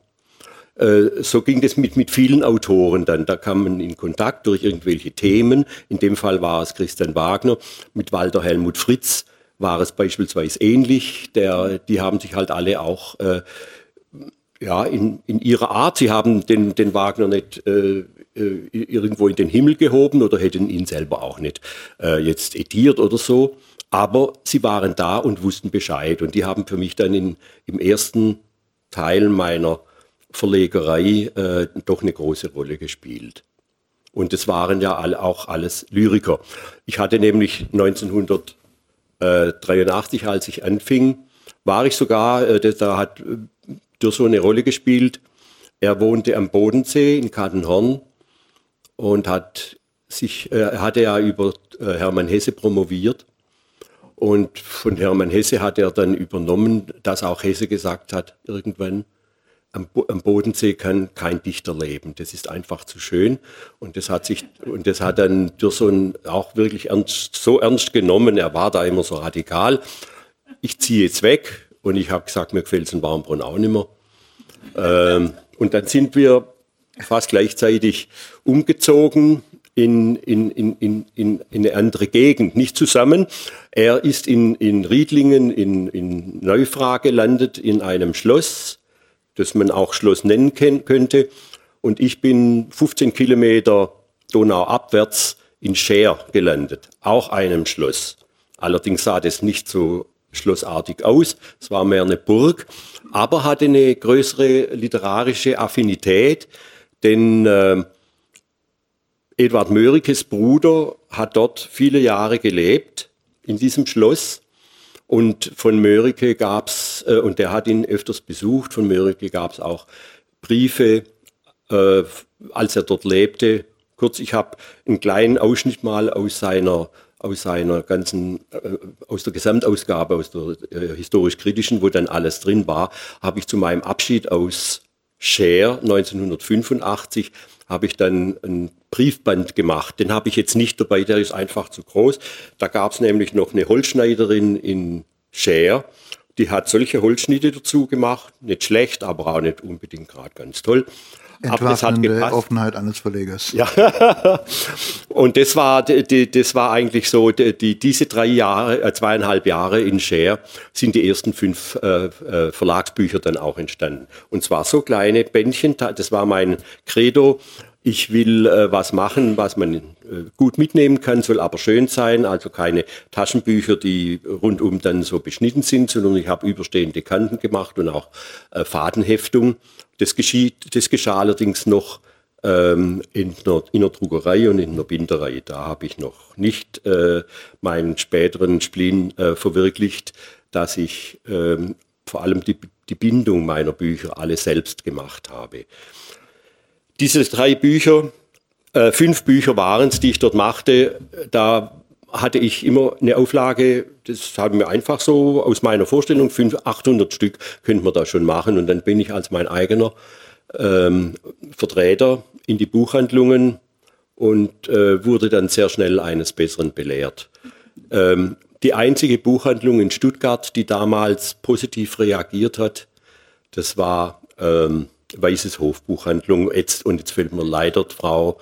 Äh, so ging das mit, mit vielen Autoren dann. Da kam man in Kontakt durch irgendwelche Themen. In dem Fall war es Christian Wagner. Mit Walter Helmut Fritz war es beispielsweise ähnlich. Der, die haben sich halt alle auch äh, ja, in, in ihrer Art. Sie haben den, den Wagner nicht äh, äh, irgendwo in den Himmel gehoben oder hätten ihn selber auch nicht äh, jetzt etiert oder so. Aber sie waren da und wussten Bescheid. Und die haben für mich dann in, im ersten Teil meiner Verlegerei äh, doch eine große Rolle gespielt. Und es waren ja alle, auch alles Lyriker. Ich hatte nämlich 1983, als ich anfing, war ich sogar, äh, da hat äh, durch so eine Rolle gespielt. Er wohnte am Bodensee in Kadenhorn und hat sich, äh, hatte ja über äh, Hermann Hesse promoviert. Und von Hermann Hesse hat er dann übernommen, dass auch Hesse gesagt hat, irgendwann, am, am, Bodensee kann kein Dichter leben. Das ist einfach zu schön. Und das hat sich, und das hat dann Dürson auch wirklich ernst, so ernst genommen. Er war da immer so radikal. Ich ziehe jetzt weg. Und ich habe gesagt, mir gefällt es in Warmbrunn auch nicht mehr. Ähm, und dann sind wir fast gleichzeitig umgezogen in, in, in, in, in eine andere Gegend, nicht zusammen. Er ist in, in Riedlingen, in, in Neufra gelandet, in einem Schloss, das man auch Schloss nennen könnte. Und ich bin 15 Kilometer donauabwärts in Scher gelandet, auch einem Schloss. Allerdings sah das nicht so schlossartig aus, es war mehr eine Burg, aber hatte eine größere literarische Affinität, denn äh, Eduard Mörikes Bruder hat dort viele Jahre gelebt, in diesem Schloss. Und von Mörike gab es, äh, und der hat ihn öfters besucht, von Mörike gab es auch Briefe, äh, als er dort lebte. Kurz, ich habe einen kleinen Ausschnitt mal aus seiner aus seiner ganzen, äh, aus der Gesamtausgabe, aus der äh, historisch-kritischen, wo dann alles drin war, habe ich zu meinem Abschied aus Scher 1985 habe ich dann ein Briefband gemacht. Den habe ich jetzt nicht dabei, der ist einfach zu groß. Da gab es nämlich noch eine Holzschneiderin in Scher, die hat solche Holzschnitte dazu gemacht. Nicht schlecht, aber auch nicht unbedingt gerade ganz toll. Entwaffnende Offenheit eines Verlegers. Ja, und das war, das war eigentlich so, die, diese drei Jahre, äh, zweieinhalb Jahre in Share sind die ersten fünf äh, äh, Verlagsbücher dann auch entstanden. Und zwar so kleine Bändchen, das war mein Credo. Ich will äh, was machen, was man äh, gut mitnehmen kann, soll aber schön sein. Also keine Taschenbücher, die rundum dann so beschnitten sind, sondern ich habe überstehende Kanten gemacht und auch äh, Fadenheftung. Das, geschieht, das geschah allerdings noch ähm, in, einer, in einer Druckerei und in einer Binderei. Da habe ich noch nicht äh, meinen späteren Spleen äh, verwirklicht, dass ich ähm, vor allem die, die Bindung meiner Bücher alle selbst gemacht habe. Diese drei Bücher, äh, fünf Bücher waren es, die ich dort machte, da hatte ich immer eine Auflage, das haben wir einfach so aus meiner Vorstellung, 500, 800 Stück könnte man da schon machen. Und dann bin ich als mein eigener ähm, Vertreter in die Buchhandlungen und äh, wurde dann sehr schnell eines Besseren belehrt. Ähm, die einzige Buchhandlung in Stuttgart, die damals positiv reagiert hat, das war ähm, Weißes Hofbuchhandlung. Jetzt, und jetzt fällt mir leider Frau,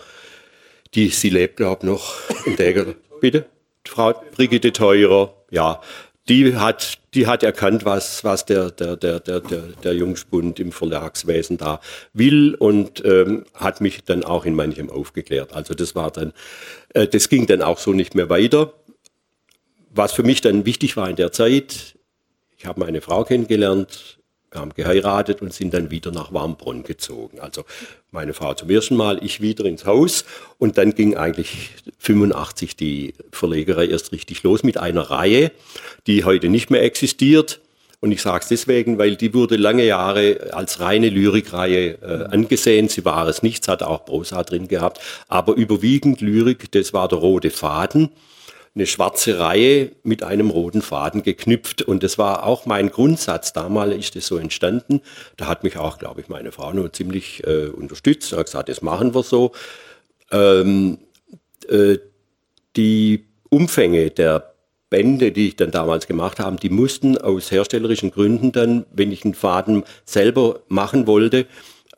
die, sie lebt, glaube ich, noch bitte? Frau Brigitte Teurer, ja, die hat, die hat erkannt, was, was der, der, der, der, der, der Jungspund im Verlagswesen da will und ähm, hat mich dann auch in manchem aufgeklärt. Also das war dann, äh, das ging dann auch so nicht mehr weiter. Was für mich dann wichtig war in der Zeit, ich habe meine Frau kennengelernt, haben geheiratet und sind dann wieder nach Warmbronn gezogen. Also meine Frau zum ersten Mal, ich wieder ins Haus und dann ging eigentlich 85 die Verlegerei erst richtig los mit einer Reihe, die heute nicht mehr existiert. Und ich sage es deswegen, weil die wurde lange Jahre als reine Lyrikreihe äh, angesehen. Sie war es nicht, es hat auch Prosa drin gehabt, aber überwiegend Lyrik, das war der rote Faden eine schwarze Reihe mit einem roten Faden geknüpft. Und das war auch mein Grundsatz. Damals ist das so entstanden. Da hat mich auch, glaube ich, meine Frau nur ziemlich äh, unterstützt. Er hat gesagt, das machen wir so. Ähm, äh, die Umfänge der Bände, die ich dann damals gemacht habe, die mussten aus herstellerischen Gründen dann, wenn ich einen Faden selber machen wollte,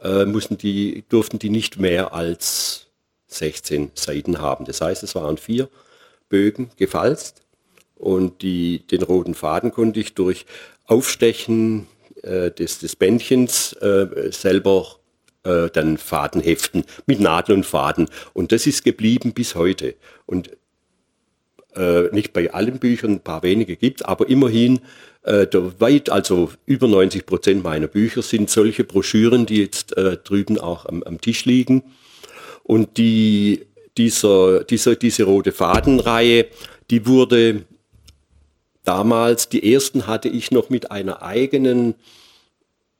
äh, mussten die, durften die nicht mehr als 16 Seiten haben. Das heißt, es waren vier Bögen gefalzt und die, den roten Faden konnte ich durch Aufstechen äh, des, des Bändchens äh, selber äh, dann Faden heften mit Nadel und Faden. Und das ist geblieben bis heute. Und äh, nicht bei allen Büchern, ein paar wenige gibt aber immerhin äh, weit, also über 90 Prozent meiner Bücher sind solche Broschüren, die jetzt äh, drüben auch am, am Tisch liegen. Und die dieser, dieser, diese rote Fadenreihe, die wurde damals, die ersten hatte ich noch mit einer eigenen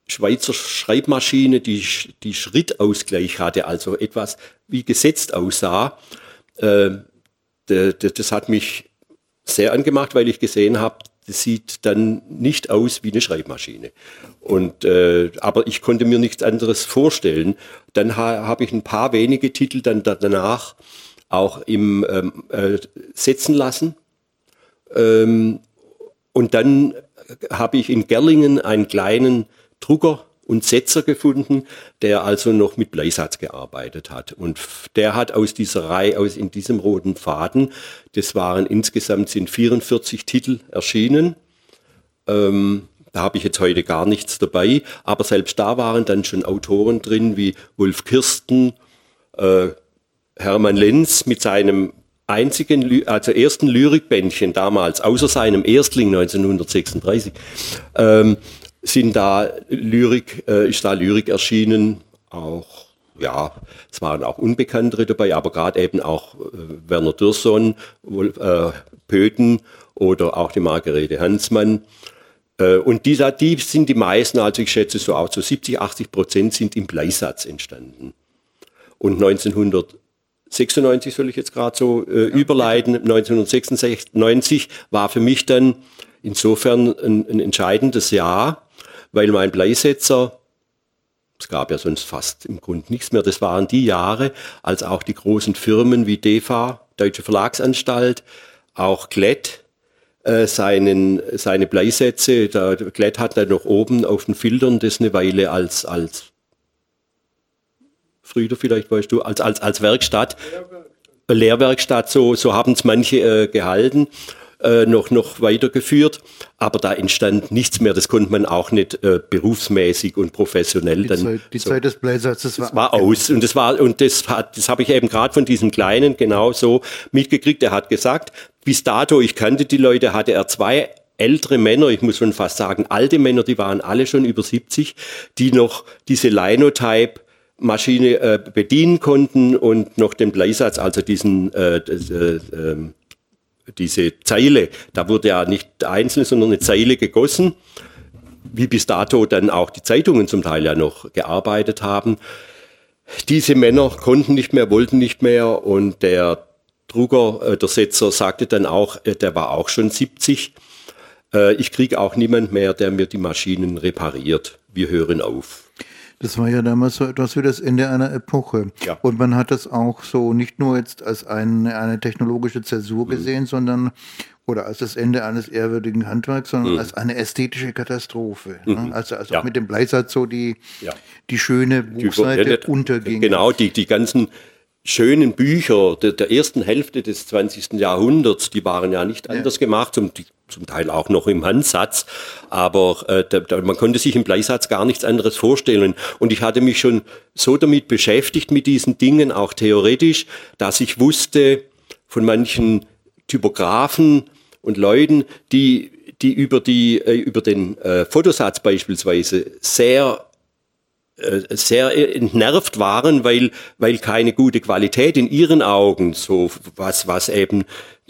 Schweizer Schreibmaschine, die, die Schrittausgleich hatte, also etwas wie gesetzt aussah. Äh, das hat mich sehr angemacht, weil ich gesehen habe, das sieht dann nicht aus wie eine Schreibmaschine. Und, äh, aber ich konnte mir nichts anderes vorstellen. Dann ha, habe ich ein paar wenige Titel dann danach auch im ähm, äh, setzen lassen. Ähm, und dann habe ich in Gerlingen einen kleinen Drucker und Setzer gefunden, der also noch mit Bleisatz gearbeitet hat. Und der hat aus dieser Reihe, aus in diesem roten Faden, das waren insgesamt sind 44 Titel erschienen. Ähm, da habe ich jetzt heute gar nichts dabei, aber selbst da waren dann schon Autoren drin wie Wolf Kirsten, äh, Hermann Lenz mit seinem einzigen, also ersten Lyrikbändchen damals, außer seinem Erstling 1936, ähm, sind da Lyrik, äh, ist da Lyrik erschienen, auch ja, es waren auch Unbekanntere dabei, aber gerade eben auch äh, Werner Dürson, äh, Pöten oder auch die Margarete Hansmann. Äh, und die, die sind die meisten, also ich schätze so auch so 70, 80 Prozent sind im Bleisatz entstanden. Und 1996 soll ich jetzt gerade so äh, ja. überleiten, 1996 war für mich dann insofern ein, ein entscheidendes Jahr, weil mein Bleisetzer, es gab ja sonst fast im Grunde nichts mehr, das waren die Jahre, als auch die großen Firmen wie DEFA, Deutsche Verlagsanstalt, auch Klett, äh, seinen, seine Bleisätze, da, Klett hat dann noch oben auf den Filtern das eine Weile als, als Früher vielleicht weißt du, als, als, als Werkstatt, Lehrwerkstatt, Lehrwerkstatt. So, so haben es manche äh, gehalten äh, noch, noch weitergeführt. Aber da entstand nichts mehr. Das konnte man auch nicht äh, berufsmäßig und professionell die dann. Zeit, die so, Zeit des Bleisatzes war, war aus. Und das war, und das hat, das habe ich eben gerade von diesem Kleinen genau so mitgekriegt. Er hat gesagt, bis dato, ich kannte die Leute, hatte er zwei ältere Männer, ich muss schon fast sagen, alte Männer, die waren alle schon über 70, die noch diese Linotype Maschine äh, bedienen konnten und noch den Bleisatz, also diesen äh, äh, ähm, diese Zeile, da wurde ja nicht einzeln, sondern eine Zeile gegossen, wie bis dato dann auch die Zeitungen zum Teil ja noch gearbeitet haben. Diese Männer konnten nicht mehr, wollten nicht mehr und der Drucker, äh, der Setzer, sagte dann auch, äh, der war auch schon 70, äh, ich kriege auch niemand mehr, der mir die Maschinen repariert. Wir hören auf. Das war ja damals so etwas wie das Ende einer Epoche. Ja. Und man hat das auch so nicht nur jetzt als eine, eine technologische Zäsur mhm. gesehen, sondern oder als das Ende eines ehrwürdigen Handwerks, sondern mhm. als eine ästhetische Katastrophe. Ne? Mhm. Ne? Also, also ja. mit dem Bleisatz so die, ja. die schöne Buchseite die, unterging. Genau, die, die ganzen schönen Bücher der, der, ersten Hälfte des 20. Jahrhunderts, die waren ja nicht anders gemacht, zum, zum Teil auch noch im Handsatz, aber äh, da, da, man konnte sich im Bleisatz gar nichts anderes vorstellen. Und ich hatte mich schon so damit beschäftigt mit diesen Dingen, auch theoretisch, dass ich wusste von manchen Typografen und Leuten, die, die über, die, äh, über den äh, Fotosatz beispielsweise sehr äh, sehr entnervt waren, weil, weil keine gute Qualität in ihren Augen, so was, was eben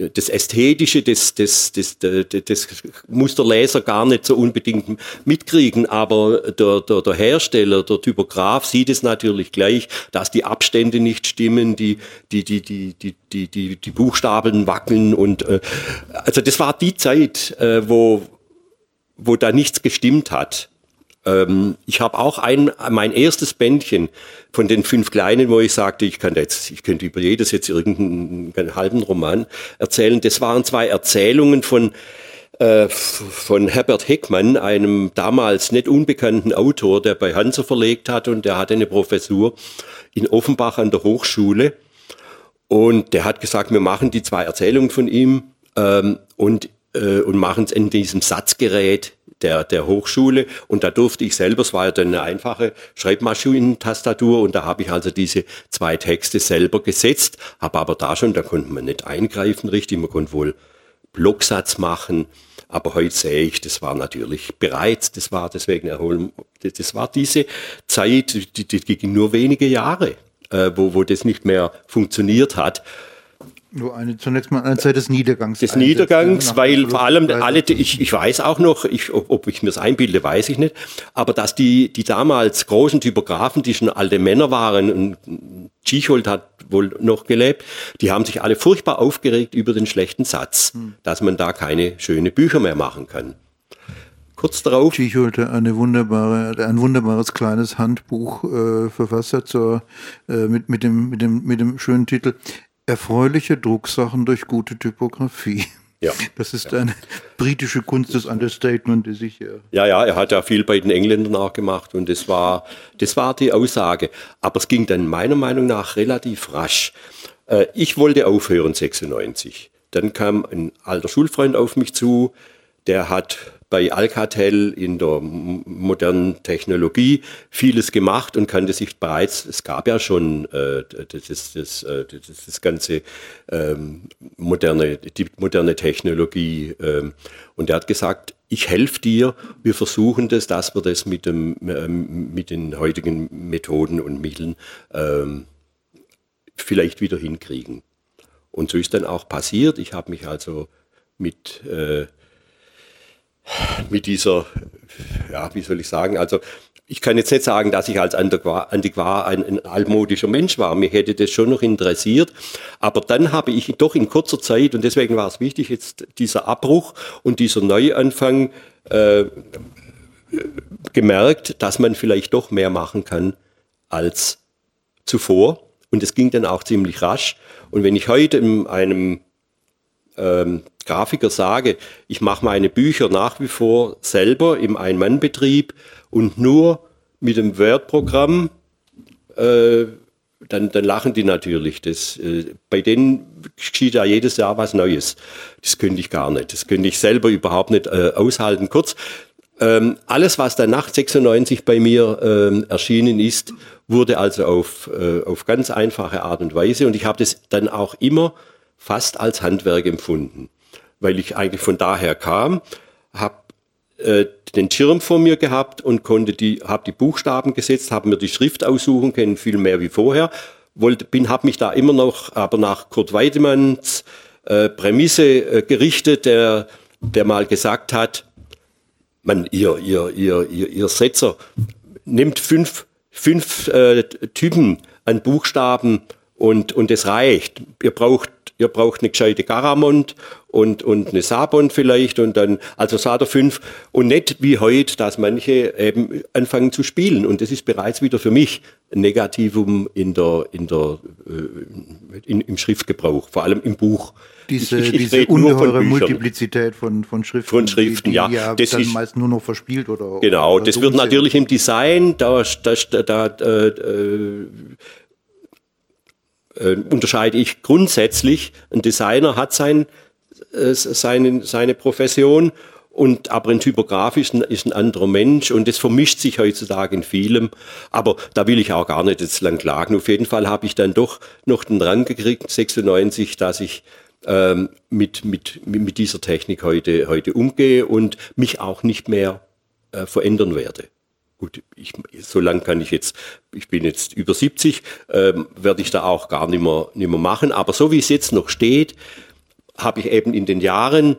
das Ästhetische des, des, des, des muss der Leser gar nicht so unbedingt mitkriegen, aber der, der, der Hersteller, der Typograf sieht es natürlich gleich, dass die Abstände nicht stimmen, die, die, die, die, die, die, die, die Buchstaben wackeln und äh, also das war die Zeit, äh, wo, wo da nichts gestimmt hat. Ähm, ich habe auch ein, mein erstes Bändchen von den fünf kleinen, wo ich sagte, ich kann jetzt, ich könnte über jedes jetzt irgendeinen halben Roman erzählen. Das waren zwei Erzählungen von äh, von Herbert Heckmann, einem damals nicht unbekannten Autor, der bei Hanser verlegt hat und der hatte eine Professur in Offenbach an der Hochschule. Und der hat gesagt, wir machen die zwei Erzählungen von ihm ähm, und, äh, und machen es in diesem Satzgerät der, der Hochschule. Und da durfte ich selber, es war ja dann eine einfache Schreibmaschinentastatur und da habe ich also diese zwei Texte selber gesetzt, habe aber da schon, da konnte man nicht eingreifen richtig, man konnte wohl Blocksatz machen, aber heute sehe ich, das war natürlich bereits, das war deswegen erholen, das war diese Zeit, die, die, ging nur wenige Jahre, äh, wo, wo das nicht mehr funktioniert hat. Nur eine, zunächst mal eine Zeit des Niedergangs. Des Niedergangs, weil vor allem alle, ich, ich weiß auch noch, ich, ob, ob ich mir das einbilde, weiß ich nicht, aber dass die, die damals großen Typografen, die schon alte Männer waren, und Tschicholt hat wohl noch gelebt, die haben sich alle furchtbar aufgeregt über den schlechten Satz, hm. dass man da keine schönen Bücher mehr machen kann. Kurz darauf. Tschicholt eine wunderbare, ein wunderbares kleines Handbuch äh, verfasst hat zur, äh, mit, mit, dem, mit, dem, mit dem schönen Titel Erfreuliche Drucksachen durch gute Typografie. Ja. Das ist ja. eine britische Kunst des Understatement, die sich. Ja, ja, ja, er hat ja viel bei den Engländern auch gemacht und das war, das war die Aussage. Aber es ging dann meiner Meinung nach relativ rasch. Äh, ich wollte aufhören 96. Dann kam ein alter Schulfreund auf mich zu, der hat bei Alcatel in der modernen Technologie vieles gemacht und kannte sich bereits, es gab ja schon äh, das, das, äh, das, das, ganze ähm, moderne, die moderne Technologie. Ähm, und er hat gesagt, ich helfe dir, wir versuchen das, dass wir das mit, dem, ähm, mit den heutigen Methoden und Mitteln ähm, vielleicht wieder hinkriegen. Und so ist dann auch passiert. Ich habe mich also mit äh, mit dieser, ja, wie soll ich sagen, also ich kann jetzt nicht sagen, dass ich als Antiquar, ein, ein, altmodischer Mensch war. Mir hätte das schon noch interessiert. Aber dann habe ich doch in kurzer Zeit, und deswegen war es wichtig, jetzt dieser Abbruch und dieser Neuanfang äh, gemerkt, dass man vielleicht doch mehr machen kann als zuvor. Und es ging dann auch ziemlich rasch. Und wenn ich heute in einem ähm, Grafiker sage, ich mache meine Bücher nach wie vor selber im Ein-Mann-Betrieb und nur mit dem Word-Programm, äh, dann, dann lachen die natürlich. Das, äh, bei denen geschieht ja jedes Jahr was Neues. Das könnte ich gar nicht. Das könnte ich selber überhaupt nicht äh, aushalten. Kurz, ähm, alles, was dann nach 96 bei mir ähm, erschienen ist, wurde also auf, äh, auf ganz einfache Art und Weise und ich habe das dann auch immer fast als Handwerk empfunden weil ich eigentlich von daher kam, habe äh, den Schirm vor mir gehabt und konnte die, habe die Buchstaben gesetzt, habe mir die Schrift aussuchen können, viel mehr wie vorher. Wollte, bin, habe mich da immer noch, aber nach Kurt Weidemanns äh, Prämisse äh, gerichtet, der, der mal gesagt hat, man, ihr, ihr, ihr, ihr, ihr Setzer, nimmt fünf, fünf äh, Typen an Buchstaben und, und es reicht. Ihr braucht, ihr braucht eine gescheite Garamond und, und eine Sabon vielleicht und dann, also Sader 5 und nicht wie heute, dass manche eben anfangen zu spielen und das ist bereits wieder für mich ein Negativum in der, in der, äh, in, im Schriftgebrauch, vor allem im Buch. Diese, ich, ich diese ungeheure Multiplizität von, von Schriften, von Schriften die, die ja. ja das dann ist, meist nur noch verspielt oder Genau, oder das wird natürlich im Design, da, da, da äh, äh, äh, unterscheide ich grundsätzlich, ein Designer hat sein äh, seine, seine Profession. Und aber ein Typograf ist ein, ist ein anderer Mensch und das vermischt sich heutzutage in vielem. Aber da will ich auch gar nicht jetzt lang klagen. Auf jeden Fall habe ich dann doch noch den Rang gekriegt, 96, dass ich ähm, mit, mit, mit dieser Technik heute, heute umgehe und mich auch nicht mehr äh, verändern werde. Gut, ich, so lang kann ich jetzt, ich bin jetzt über 70, ähm, werde ich da auch gar nicht mehr, nicht mehr machen. Aber so wie es jetzt noch steht, habe ich eben in den Jahren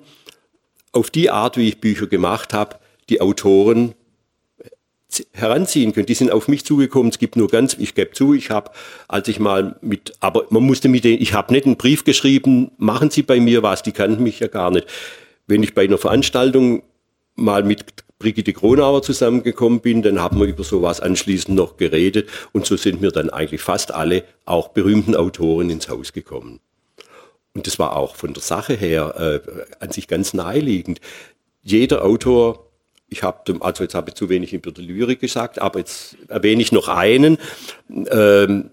auf die Art, wie ich Bücher gemacht habe, die Autoren heranziehen können. Die sind auf mich zugekommen. Es gibt nur ganz, ich gebe zu, ich habe, als ich mal mit, aber man musste mit denen, ich habe nicht einen Brief geschrieben, machen Sie bei mir was, die kannten mich ja gar nicht. Wenn ich bei einer Veranstaltung mal mit Brigitte Kronauer zusammengekommen bin, dann haben wir über sowas anschließend noch geredet und so sind mir dann eigentlich fast alle auch berühmten Autoren ins Haus gekommen. Und das war auch von der Sache her äh, an sich ganz naheliegend. Jeder Autor, ich habe, also jetzt habe ich zu wenig über die Lyrik gesagt, aber jetzt erwähne ich noch einen. Ähm,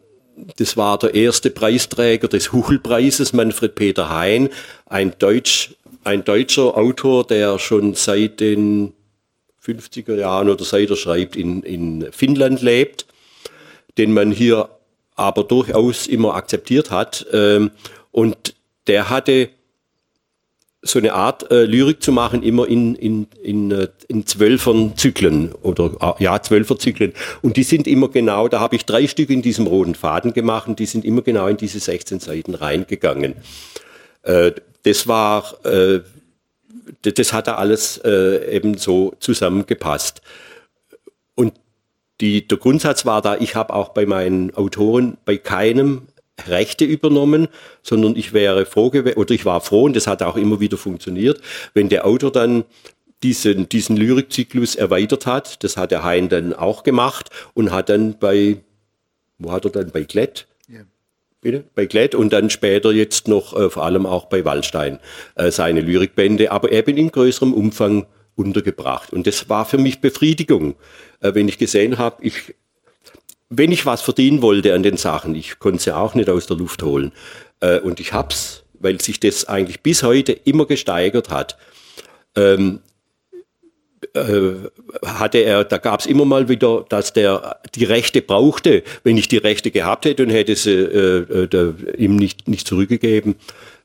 das war der erste Preisträger des Huchelpreises, Manfred Peter Hein, ein, Deutsch, ein deutscher Autor, der schon seit den 50er Jahren oder seit er schreibt in, in Finnland lebt, den man hier aber durchaus immer akzeptiert hat. Ähm, und der hatte so eine Art äh, Lyrik zu machen, immer in, in, in, äh, in zwölfern Zyklen oder äh, ja, zwölfer Zyklen. Und die sind immer genau, da habe ich drei Stück in diesem roten Faden gemacht und die sind immer genau in diese 16 Seiten reingegangen. Äh, das war, äh, das hat da alles äh, eben so zusammengepasst. Und die, der Grundsatz war da, ich habe auch bei meinen Autoren bei keinem Rechte übernommen, sondern ich wäre froh oder ich war froh und das hat auch immer wieder funktioniert, wenn der Autor dann diesen, diesen Lyrikzyklus erweitert hat. Das hat der Hein dann auch gemacht und hat dann bei, wo hat er dann bei Klett? Bitte? Bei Klett und dann später jetzt noch äh, vor allem auch bei Wallstein äh, seine Lyrikbände, aber eben in größerem Umfang untergebracht. Und das war für mich Befriedigung, äh, wenn ich gesehen habe, ich, wenn ich was verdienen wollte an den Sachen, ich konnte es ja auch nicht aus der Luft holen. Äh, und ich hab's, weil sich das eigentlich bis heute immer gesteigert hat. Ähm, äh, hatte er, da gab es immer mal wieder, dass der die Rechte brauchte. Wenn ich die Rechte gehabt hätte und hätte sie äh, äh, ihm nicht, nicht zurückgegeben,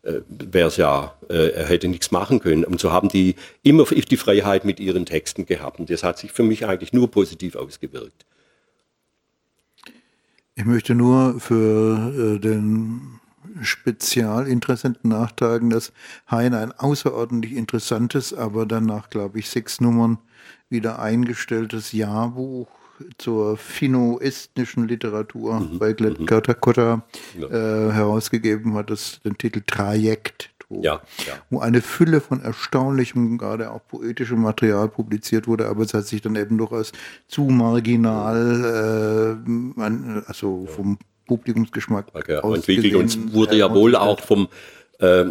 äh, wäre es ja, äh, er hätte nichts machen können. Und so haben die immer die Freiheit mit ihren Texten gehabt. Und das hat sich für mich eigentlich nur positiv ausgewirkt. Ich möchte nur für äh, den Spezialinteressenten nachtragen, dass Hein ein außerordentlich interessantes, aber dann nach, glaube ich, sechs Nummern wieder eingestelltes Jahrbuch zur finno-estnischen Literatur mhm. bei Glett-Kotta mhm. ja. äh, herausgegeben hat, das den Titel Trajekt ja, ja. wo eine Fülle von erstaunlichem, gerade auch poetischem Material publiziert wurde, aber es hat sich dann eben durchaus zu marginal, äh, also vom Publikumsgeschmack okay, entwickelt und wurde ja wohl auch vom äh,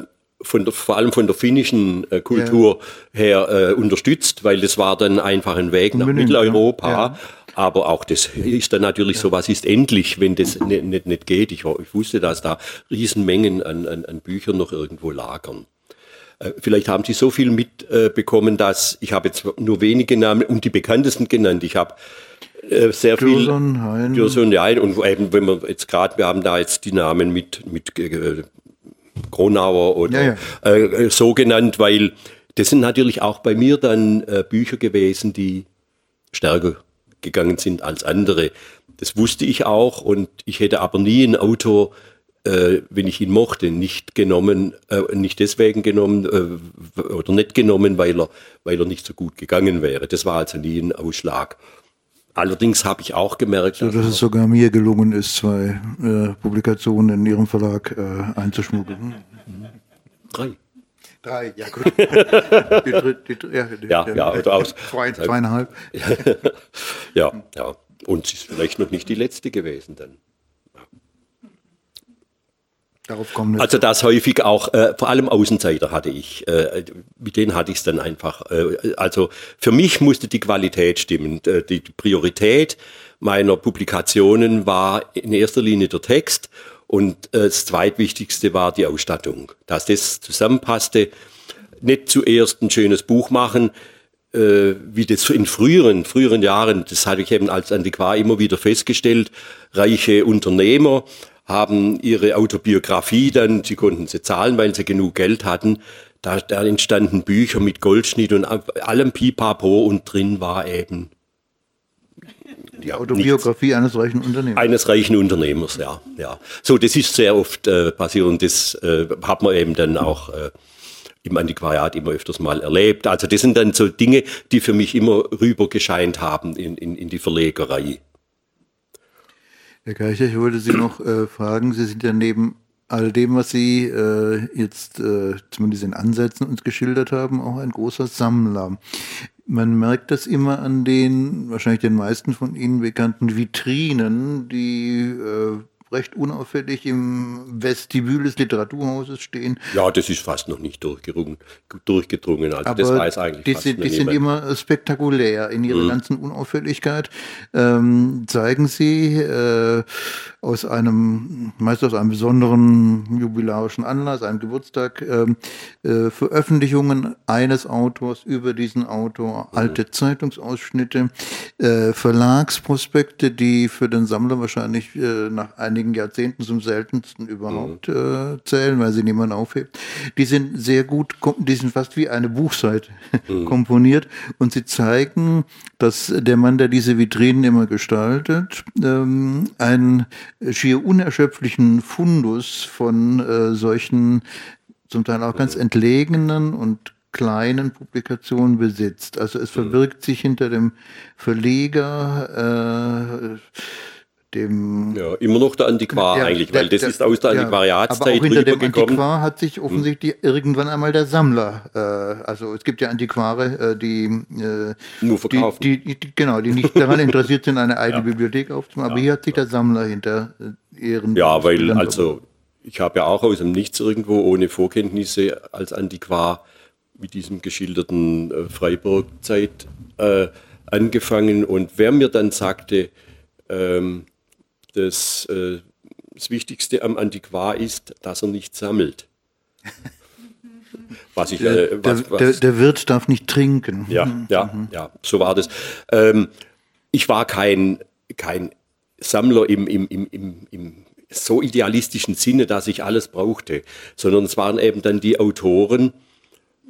von der, vor allem von der finnischen äh, Kultur ja. her äh, unterstützt, weil das war dann einfach ein Weg nach Mitteleuropa. Ja. Aber auch das ist dann natürlich ja. so, was ist endlich, wenn das nicht, nicht, nicht geht. Ich, ich, wusste, dass da Riesenmengen an, an, an Büchern noch irgendwo lagern. Äh, vielleicht haben Sie so viel mitbekommen, dass ich habe jetzt nur wenige Namen und die bekanntesten genannt. Ich habe äh, sehr viel. Dürson, Hein. Dürson, ja, und eben, wenn wir jetzt gerade, wir haben da jetzt die Namen mit, mit äh, Kronauer oder ja, ja. Äh, so genannt, weil das sind natürlich auch bei mir dann äh, Bücher gewesen, die stärker gegangen sind als andere. Das wusste ich auch und ich hätte aber nie einen Autor, äh, wenn ich ihn mochte, nicht genommen, äh, nicht deswegen genommen äh, oder nicht genommen, weil er, weil er nicht so gut gegangen wäre. Das war also nie ein Ausschlag. Allerdings habe ich auch gemerkt, so, dass es sogar mir gelungen ist, zwei äh, Publikationen in Ihrem Verlag äh, einzuschmuggeln. Drei. Drei, ja gut. die, die, die, ja, ja, ja, oder aus. Zwei, zweieinhalb. ja, ja. Und sie ist vielleicht noch nicht die letzte gewesen dann. Darauf kommen also das häufig auch, äh, vor allem Außenseiter hatte ich, äh, mit denen hatte ich es dann einfach. Äh, also für mich musste die Qualität stimmen. Äh, die Priorität meiner Publikationen war in erster Linie der Text und äh, das zweitwichtigste war die Ausstattung. Dass das zusammenpasste, nicht zuerst ein schönes Buch machen, äh, wie das in früheren, früheren Jahren, das hatte ich eben als Antiquar immer wieder festgestellt, reiche Unternehmer, haben ihre Autobiografie dann, sie konnten sie zahlen, weil sie genug Geld hatten. Da, da entstanden Bücher mit Goldschnitt und allem Pipapo und drin war eben die Autobiografie nichts. eines reichen Unternehmers. Eines reichen Unternehmers, ja. ja. So, das ist sehr oft äh, passiert und das äh, hat man eben dann auch äh, im Antiquariat immer öfters mal erlebt. Also das sind dann so Dinge, die für mich immer rübergescheint haben in, in, in die Verlegerei. Herr Geicher, ich wollte Sie noch äh, fragen, Sie sind ja neben all dem, was Sie äh, jetzt äh, zumindest in Ansätzen uns geschildert haben, auch ein großer Sammler. Man merkt das immer an den, wahrscheinlich den meisten von Ihnen bekannten Vitrinen, die äh, recht unauffällig im Vestibül des Literaturhauses stehen. Ja, das ist fast noch nicht durchgedrungen. durchgedrungen. Also Aber das weiß eigentlich die, fast sind, die sind immer spektakulär in ihrer mhm. ganzen Unauffälligkeit. Ähm, zeigen sie äh, aus einem, meist aus einem besonderen jubilarischen Anlass, einem Geburtstag, äh, äh, Veröffentlichungen eines Autors über diesen Autor, mhm. alte Zeitungsausschnitte, äh, Verlagsprospekte, die für den Sammler wahrscheinlich äh, nach einigen einigen Jahrzehnten zum seltensten überhaupt mhm. äh, zählen, weil sie niemand aufhebt. Die sind sehr gut, die sind fast wie eine Buchseite mhm. komponiert und sie zeigen, dass der Mann, der diese Vitrinen immer gestaltet, ähm, einen schier unerschöpflichen Fundus von äh, solchen zum Teil auch ganz mhm. entlegenen und kleinen Publikationen besitzt. Also es mhm. verbirgt sich hinter dem Verleger äh, dem. Ja, immer noch der Antiquar ja, eigentlich, weil der, das ist aus der Antiquariatszeit ja, aber auch hinter dem Antiquar hat sich hm. offensichtlich hm. irgendwann einmal der Sammler, äh, also es gibt ja Antiquare, äh, die äh, nur verkaufen. Die, die, die, genau, die nicht daran interessiert sind, eine eigene ja. Bibliothek aufzumachen, aber hier hat sich der Sammler hinter Ehren. Ja, weil also ich habe ja auch aus dem Nichts irgendwo ohne Vorkenntnisse als Antiquar mit diesem geschilderten äh, Freiburg-Zeit äh, angefangen. Und wer mir dann sagte, ähm, dass äh, das Wichtigste am Antiquar ist, dass er nicht sammelt. Was ich, äh, was, was, der, der, Wirt darf nicht trinken. Ja, mhm. ja, mhm. ja, so war das. Ähm, ich war kein, kein Sammler im, im, im, im, im so idealistischen Sinne, dass ich alles brauchte, sondern es waren eben dann die Autoren,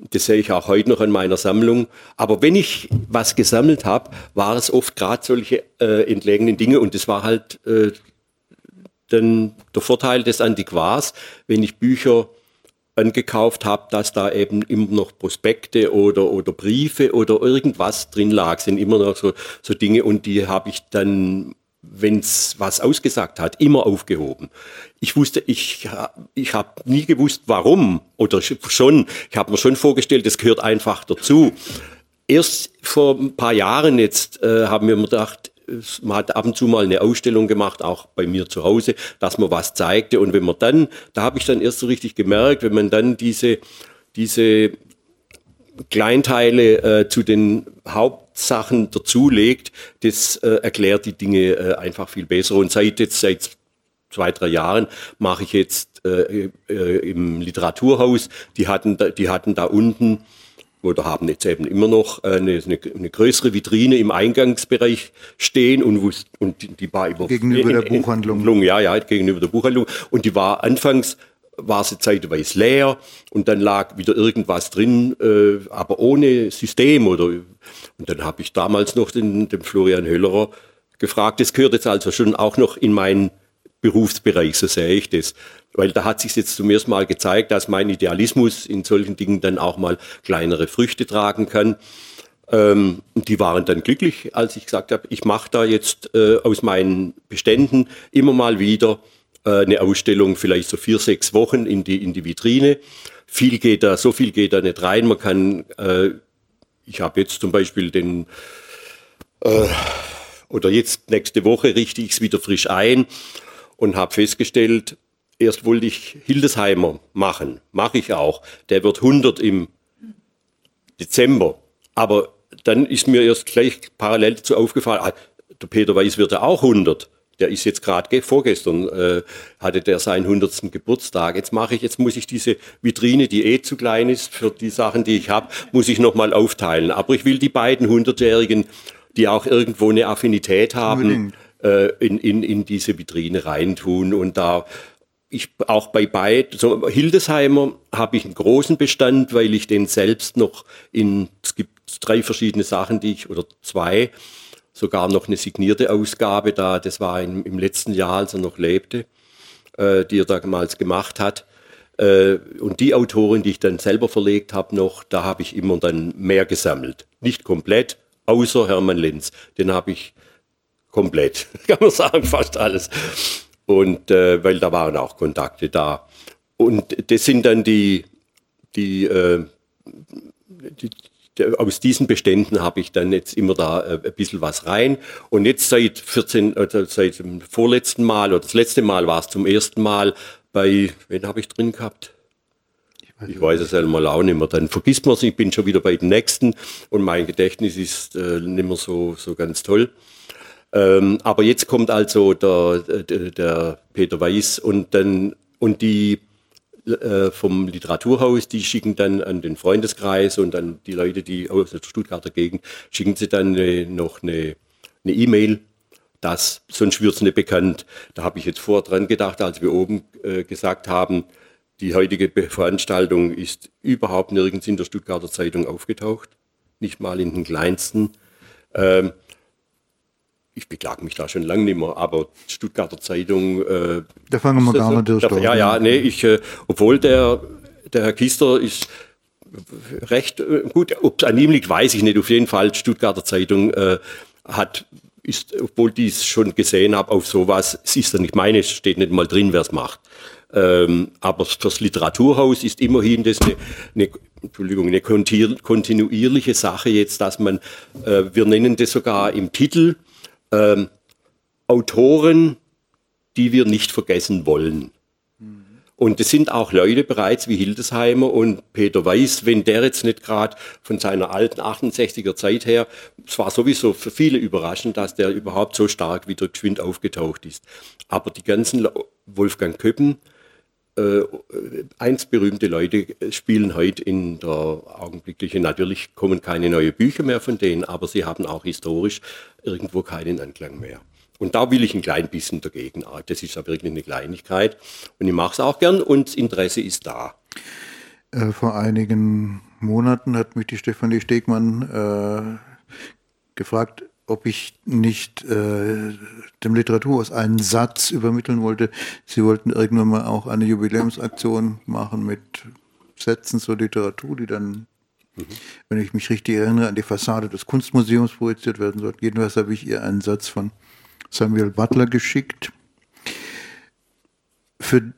das sehe ich auch heute noch in meiner Sammlung. Aber wenn ich was gesammelt habe, war es oft gerade solche äh, entlegenen Dinge. Und das war halt äh, dann der Vorteil des Antiquars, wenn ich Bücher angekauft habe, dass da eben immer noch Prospekte oder, oder Briefe oder irgendwas drin lag, sind immer noch so, so Dinge. Und die habe ich dann wenn es was ausgesagt hat, immer aufgehoben. Ich wusste, ich, ich habe nie gewusst, warum oder schon, ich habe mir schon vorgestellt, das gehört einfach dazu. Erst vor ein paar Jahren jetzt äh, haben wir mir gedacht, man hat ab und zu mal eine Ausstellung gemacht, auch bei mir zu Hause, dass man was zeigte. Und wenn man dann, da habe ich dann erst so richtig gemerkt, wenn man dann diese, diese Kleinteile äh, zu den Hauptsachen dazulegt, das äh, erklärt die Dinge äh, einfach viel besser. Und seit jetzt, seit zwei, drei Jahren mache ich jetzt äh, äh, im Literaturhaus, die hatten, da, die hatten da unten oder haben jetzt eben immer noch eine, eine, eine größere Vitrine im Eingangsbereich stehen und, und die war über gegenüber der Buchhandlung. Ja, ja, gegenüber der Buchhandlung. Und die war anfangs war sie zeitweise leer und dann lag wieder irgendwas drin, äh, aber ohne System oder und dann habe ich damals noch den, den Florian Höllerer gefragt. Das gehört jetzt also schon auch noch in meinen Berufsbereich, so sehe ich das. Weil da hat sich jetzt zum ersten Mal gezeigt, dass mein Idealismus in solchen Dingen dann auch mal kleinere Früchte tragen kann. Ähm, die waren dann glücklich, als ich gesagt habe, ich mache da jetzt äh, aus meinen Beständen immer mal wieder eine Ausstellung vielleicht so vier, sechs Wochen in die, in die Vitrine. Viel geht da, so viel geht da nicht rein. Man kann, äh, ich habe jetzt zum Beispiel den, äh, oder jetzt nächste Woche richte ich es wieder frisch ein und habe festgestellt, erst wollte ich Hildesheimer machen, mache ich auch. Der wird 100 im Dezember. Aber dann ist mir erst gleich parallel dazu aufgefallen, ah, der Peter Weiß wird ja auch 100 der ist jetzt gerade vorgestern äh, hatte der seinen 100. Geburtstag. Jetzt mache ich, jetzt muss ich diese Vitrine, die eh zu klein ist für die Sachen, die ich habe, muss ich noch mal aufteilen. Aber ich will die beiden 100-Jährigen, die auch irgendwo eine Affinität haben, äh, in, in, in diese Vitrine reintun und da ich auch bei beiden, so Hildesheimer habe ich einen großen Bestand, weil ich den selbst noch in, es gibt drei verschiedene Sachen, die ich, oder zwei, sogar noch eine signierte Ausgabe da, das war im, im letzten Jahr, als er noch lebte, äh, die er damals gemacht hat. Äh, und die Autoren, die ich dann selber verlegt habe noch, da habe ich immer dann mehr gesammelt. Nicht komplett, außer Hermann Lenz. Den habe ich komplett, kann man sagen, fast alles. Und äh, weil da waren auch Kontakte da. Und das sind dann die, die, äh, die, aus diesen Beständen habe ich dann jetzt immer da äh, ein bisschen was rein. Und jetzt seit 14, äh, seit dem vorletzten Mal oder das letzte Mal war es zum ersten Mal bei, wen habe ich drin gehabt? Ich weiß, ich weiß es einmal auch nicht mehr. Dann vergisst man es, ich bin schon wieder bei den nächsten und mein Gedächtnis ist äh, nicht mehr so, so ganz toll. Ähm, aber jetzt kommt also der, der, der Peter Weiß und dann und die äh, vom Literaturhaus, die schicken dann an den Freundeskreis und an die Leute, die aus der Stuttgarter Gegend, schicken sie dann äh, noch eine E-Mail, das, sonst wird es nicht bekannt. Da habe ich jetzt vor dran gedacht, als wir oben äh, gesagt haben, die heutige Veranstaltung ist überhaupt nirgends in der Stuttgarter Zeitung aufgetaucht, nicht mal in den kleinsten. Ähm, ich beklage mich da schon lange nicht mehr, aber Stuttgarter Zeitung. Äh, da fangen wir gar nicht durch. Ja, ja, nee, ich, äh, obwohl der, der Herr Kister ist recht äh, gut, ob es an ihm liegt, weiß ich nicht. Auf jeden Fall, Stuttgarter Zeitung äh, hat, ist, obwohl die es schon gesehen habe, auf sowas, es ist ja nicht meine, es steht nicht mal drin, wer es macht. Ähm, aber fürs Literaturhaus ist immerhin das eine, eine Entschuldigung, eine kontinuierliche Sache jetzt, dass man, äh, wir nennen das sogar im Titel, ähm, Autoren die wir nicht vergessen wollen. Und es sind auch Leute bereits wie Hildesheimer und Peter Weiß, wenn der jetzt nicht gerade von seiner alten 68er Zeit her, es war sowieso für viele überraschend, dass der überhaupt so stark wieder geschwind aufgetaucht ist. Aber die ganzen Wolfgang Köppen, äh, eins berühmte Leute spielen heute in der augenblicklichen, natürlich kommen keine neuen Bücher mehr von denen, aber sie haben auch historisch irgendwo keinen Anklang mehr. Und da will ich ein klein bisschen dagegen. Ah, das ist ja wirklich eine Kleinigkeit. Und ich mache es auch gern und das Interesse ist da. Äh, vor einigen Monaten hat mich die Stefanie Stegmann äh, gefragt, ob ich nicht äh, dem Literaturhaus einen Satz übermitteln wollte. Sie wollten irgendwann mal auch eine Jubiläumsaktion machen mit Sätzen zur Literatur, die dann, mhm. wenn ich mich richtig erinnere, an die Fassade des Kunstmuseums projiziert werden sollten. Jedenfalls habe ich ihr einen Satz von Samuel Butler geschickt. Für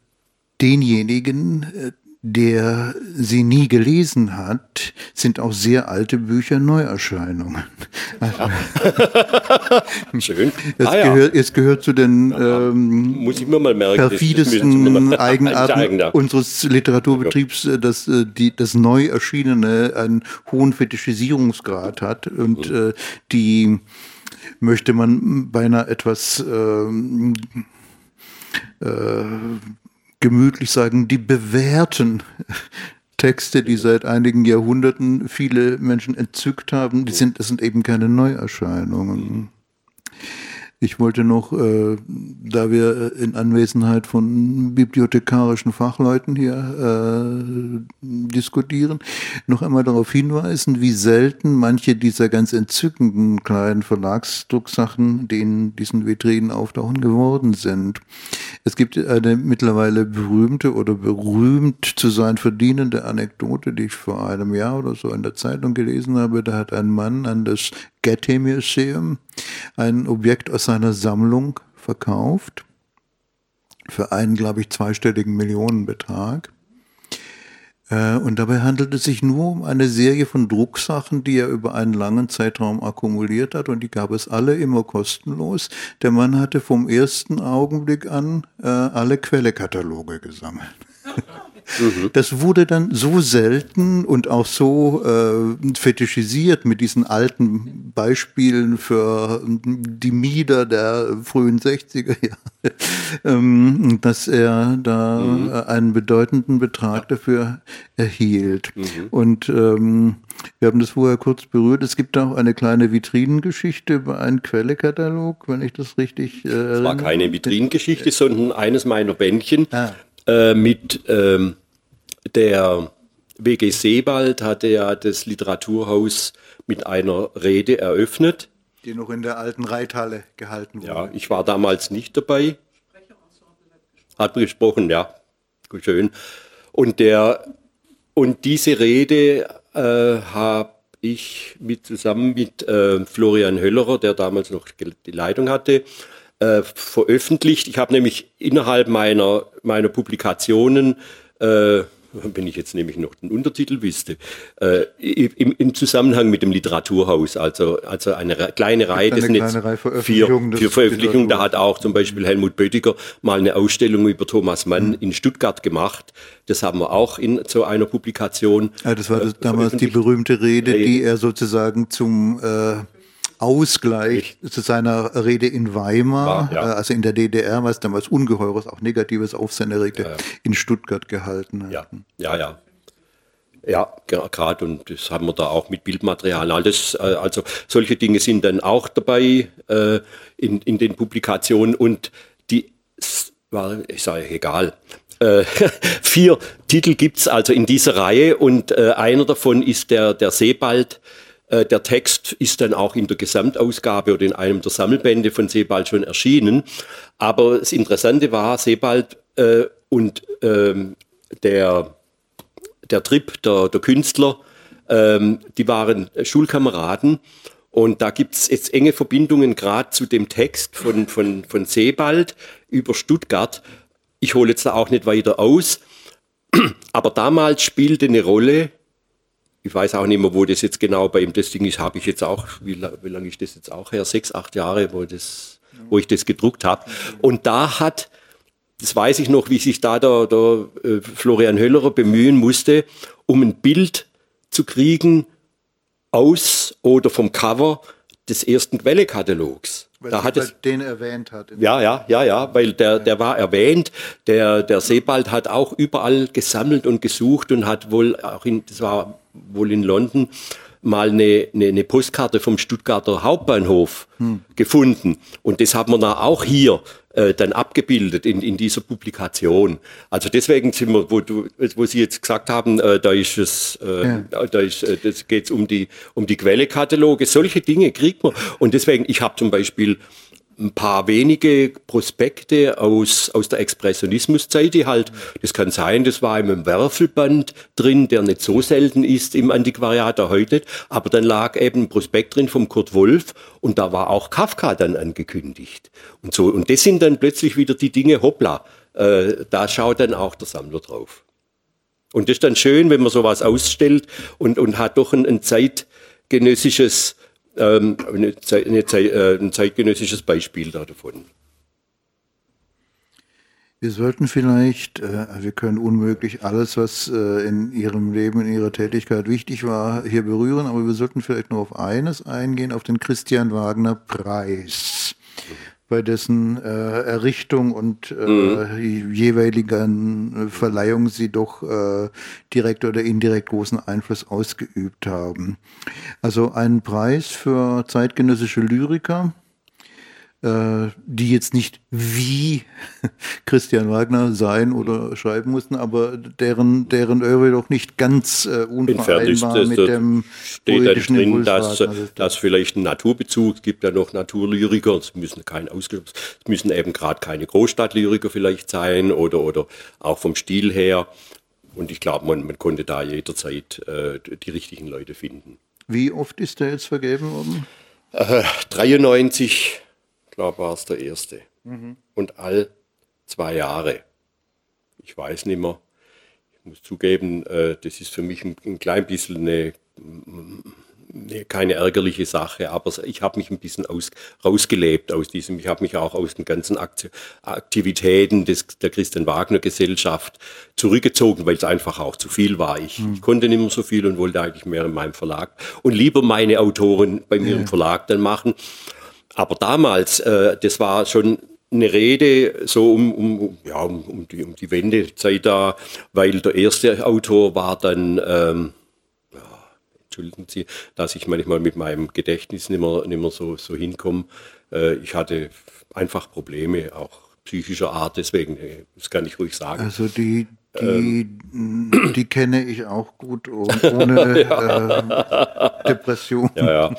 denjenigen, äh, der sie nie gelesen hat, sind auch sehr alte Bücher Neuerscheinungen. Ja. Schön. Es, ah, gehört, ja. es gehört zu den ähm, Muss ich mir mal merken, perfidesten Eigenarten unseres Literaturbetriebs, dass äh, die, das neu erschienene einen hohen Fetischisierungsgrad hat und mhm. äh, die möchte man beinahe etwas äh, äh, gemütlich sagen, die bewährten Texte, die seit einigen Jahrhunderten viele Menschen entzückt haben, die sind, das sind eben keine Neuerscheinungen. Ich wollte noch, äh, da wir in Anwesenheit von bibliothekarischen Fachleuten hier äh, diskutieren, noch einmal darauf hinweisen, wie selten manche dieser ganz entzückenden kleinen Verlagsdrucksachen, die in diesen Vitrinen auftauchen, geworden sind. Es gibt eine mittlerweile berühmte oder berühmt zu sein verdienende Anekdote, die ich vor einem Jahr oder so in der Zeitung gelesen habe. Da hat ein Mann an das Getty Museum ein Objekt aus seiner Sammlung verkauft für einen, glaube ich, zweistelligen Millionenbetrag. Äh, und dabei handelt es sich nur um eine Serie von Drucksachen, die er über einen langen Zeitraum akkumuliert hat und die gab es alle immer kostenlos. Der Mann hatte vom ersten Augenblick an äh, alle Quellekataloge gesammelt. Mhm. Das wurde dann so selten und auch so äh, fetischisiert mit diesen alten Beispielen für die Mieder der frühen 60er Jahre, ähm, dass er da mhm. einen bedeutenden Betrag dafür erhielt. Mhm. Und ähm, wir haben das vorher kurz berührt. Es gibt auch eine kleine Vitrinengeschichte über einen Quellekatalog, wenn ich das richtig äh, Es war keine Vitrinengeschichte, sondern eines meiner Bändchen. Ah. Äh, mit ähm, der WG Sebald hatte ja das Literaturhaus mit einer Rede eröffnet. Die noch in der alten Reithalle gehalten wurde. Ja, ich war damals nicht dabei. Hat gesprochen, ja. Schön. Und, der, und diese Rede äh, habe ich mit, zusammen mit äh, Florian Höllerer, der damals noch die Leitung hatte, äh, veröffentlicht. Ich habe nämlich innerhalb meiner, meiner Publikationen, äh, wenn ich jetzt nämlich noch den Untertitel wüsste, äh, im, im, Zusammenhang mit dem Literaturhaus, also, also eine kleine Reihe, das sind jetzt Reihe vier, vier Veröffentlichungen, da hat auch zum Beispiel Helmut Böttiger mal eine Ausstellung über Thomas Mann mhm. in Stuttgart gemacht. Das haben wir auch in so einer Publikation. Ja, das war das, äh, damals die berühmte Rede, Rede, die er sozusagen zum äh, Ausgleich zu seiner Rede in Weimar, War, ja. Äh, also in der DDR, was damals ungeheures, auch negatives Aufsehen erregte, ja, ja. in Stuttgart gehalten hat. Ja, ja, ja. Gerade und das haben wir da auch mit Bildmaterial. Alles, äh, also solche Dinge sind dann auch dabei äh, in, in den Publikationen und die war, ich sage egal. Äh, vier Titel gibt es also in dieser Reihe und äh, einer davon ist der, der Sebald äh, der Text ist dann auch in der Gesamtausgabe oder in einem der Sammelbände von Sebald schon erschienen. Aber das Interessante war, Sebald äh, und ähm, der, der Trip, der, der Künstler, ähm, die waren Schulkameraden. Und da gibt es jetzt enge Verbindungen gerade zu dem Text von, von, von Sebald über Stuttgart. Ich hole jetzt da auch nicht weiter aus. Aber damals spielte eine Rolle ich weiß auch nicht mehr, wo das jetzt genau bei ihm das Ding ist, habe ich jetzt auch, wie, wie lange ist das jetzt auch her? Sechs, acht Jahre, wo das wo ich das gedruckt habe. Und da hat, das weiß ich noch, wie sich da der, der äh, Florian Höllerer bemühen musste, um ein Bild zu kriegen aus oder vom Cover des ersten Quellekatalogs. Weil da hat es, den erwähnt hat. ja, ja, ja, ja, weil der, der war erwähnt. Der, der Sebald hat auch überall gesammelt und gesucht und hat wohl auch in, das war wohl in London, mal eine, eine, eine Postkarte vom Stuttgarter Hauptbahnhof hm. gefunden. Und das haben wir da auch hier äh, dann abgebildet in, in dieser Publikation. Also deswegen sind wir, wo, du, wo Sie jetzt gesagt haben, äh, da ist es, äh, ja. da ist, äh, das geht um die, um die Quellekataloge. Solche Dinge kriegt man. Und deswegen, ich habe zum Beispiel ein paar wenige Prospekte aus, aus der Expressionismuszeit, die halt, das kann sein, das war in einem Werfelband drin, der nicht so selten ist im Antiquariat, der heute aber dann lag eben ein Prospekt drin vom Kurt Wolf und da war auch Kafka dann angekündigt und so. Und das sind dann plötzlich wieder die Dinge, hoppla, äh, da schaut dann auch der Sammler drauf. Und das ist dann schön, wenn man sowas ausstellt und, und hat doch ein, ein zeitgenössisches ähm, eine, eine, äh, ein zeitgenössisches Beispiel davon. Wir sollten vielleicht, äh, wir können unmöglich alles, was äh, in Ihrem Leben, in Ihrer Tätigkeit wichtig war, hier berühren, aber wir sollten vielleicht nur auf eines eingehen, auf den Christian Wagner Preis bei dessen äh, Errichtung und äh, mhm. jeweiligen Verleihung sie doch äh, direkt oder indirekt großen Einfluss ausgeübt haben. Also ein Preis für zeitgenössische Lyriker, äh, die jetzt nicht wie Christian Wagner sein oder schreiben mussten, aber deren, deren Oeuvre doch nicht ganz äh, unvereinbar mit dem steht dann drin, dass, dass vielleicht ein Naturbezug, es gibt ja noch Naturlyriker, es müssen kein es müssen eben gerade keine Großstadtlyriker vielleicht sein oder, oder auch vom Stil her. Und ich glaube, man, man konnte da jederzeit äh, die richtigen Leute finden. Wie oft ist der jetzt vergeben worden? Äh, 93 glaube war es der erste. Mhm. Und all zwei Jahre. Ich weiß nicht mehr. Ich muss zugeben, äh, das ist für mich ein, ein klein bisschen eine, eine, keine ärgerliche Sache, aber ich habe mich ein bisschen aus, rausgelebt aus diesem. Ich habe mich auch aus den ganzen Aktivitäten des, der Christian Wagner Gesellschaft zurückgezogen, weil es einfach auch zu viel war. Ich, mhm. ich, konnte nicht mehr so viel und wollte eigentlich mehr in meinem Verlag und lieber meine Autoren bei mir ja. im Verlag dann machen. Aber damals, äh, das war schon eine Rede so um, um, ja, um, um, die, um die Wendezeit da, weil der erste Autor war dann, ähm, ja, entschuldigen Sie, dass ich manchmal mit meinem Gedächtnis nicht mehr, nicht mehr so, so hinkomme. Äh, ich hatte einfach Probleme, auch psychischer Art, deswegen, äh, das kann ich ruhig sagen. Also die, die, ähm. die kenne ich auch gut ohne ja. äh, Depression. Ja, ja.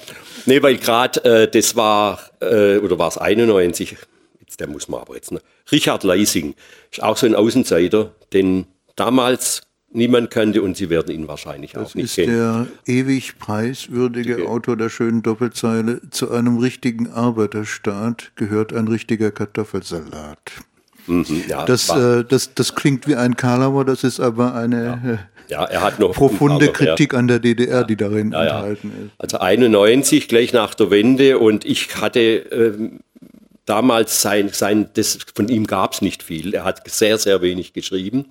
Nee, weil gerade äh, das war, äh, oder war es 91, jetzt, der muss man aber jetzt, ne? Richard Leising ist auch so ein Außenseiter, den damals niemand kannte und Sie werden ihn wahrscheinlich das auch nicht kennen. Das ist der ewig preiswürdige okay. Autor der schönen Doppelzeile. Zu einem richtigen Arbeiterstaat gehört ein richtiger Kartoffelsalat. Mhm, ja, das, äh, das, das klingt wie ein Karlauer, das ist aber eine ja. Ja, er hat noch profunde Kritik an der DDR, die darin enthalten ist. Also 91, gleich nach der Wende und ich hatte ähm, damals sein, sein das, von ihm gab es nicht viel. Er hat sehr, sehr wenig geschrieben.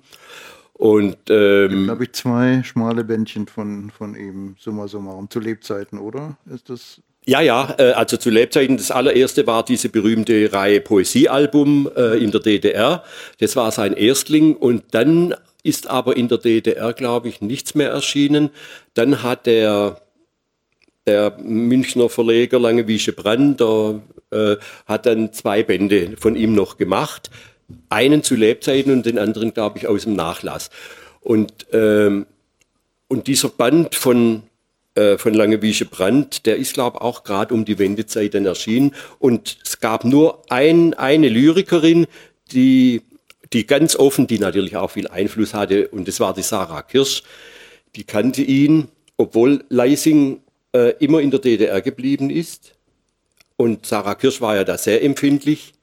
Und ähm, habe ich zwei schmale Bändchen von, von ihm, summa summarum, zu Lebzeiten, oder? Ist das ja, ja, äh, also zu Lebzeiten, das allererste war diese berühmte Reihe Poesiealbum äh, in der DDR. Das war sein Erstling und dann ist aber in der DDR, glaube ich, nichts mehr erschienen. Dann hat der, der Münchner Verleger Langewiesche Brand, der, äh, hat dann zwei Bände von ihm noch gemacht. Einen zu Lebzeiten und den anderen, glaube ich, aus dem Nachlass. Und, ähm, und dieser Band von äh, von Langewiesche Brandt, der ist, glaube ich, auch gerade um die Wendezeit dann erschienen. Und es gab nur ein, eine Lyrikerin, die, die ganz offen, die natürlich auch viel Einfluss hatte, und das war die Sarah Kirsch. Die kannte ihn, obwohl Leising äh, immer in der DDR geblieben ist. Und Sarah Kirsch war ja da sehr empfindlich.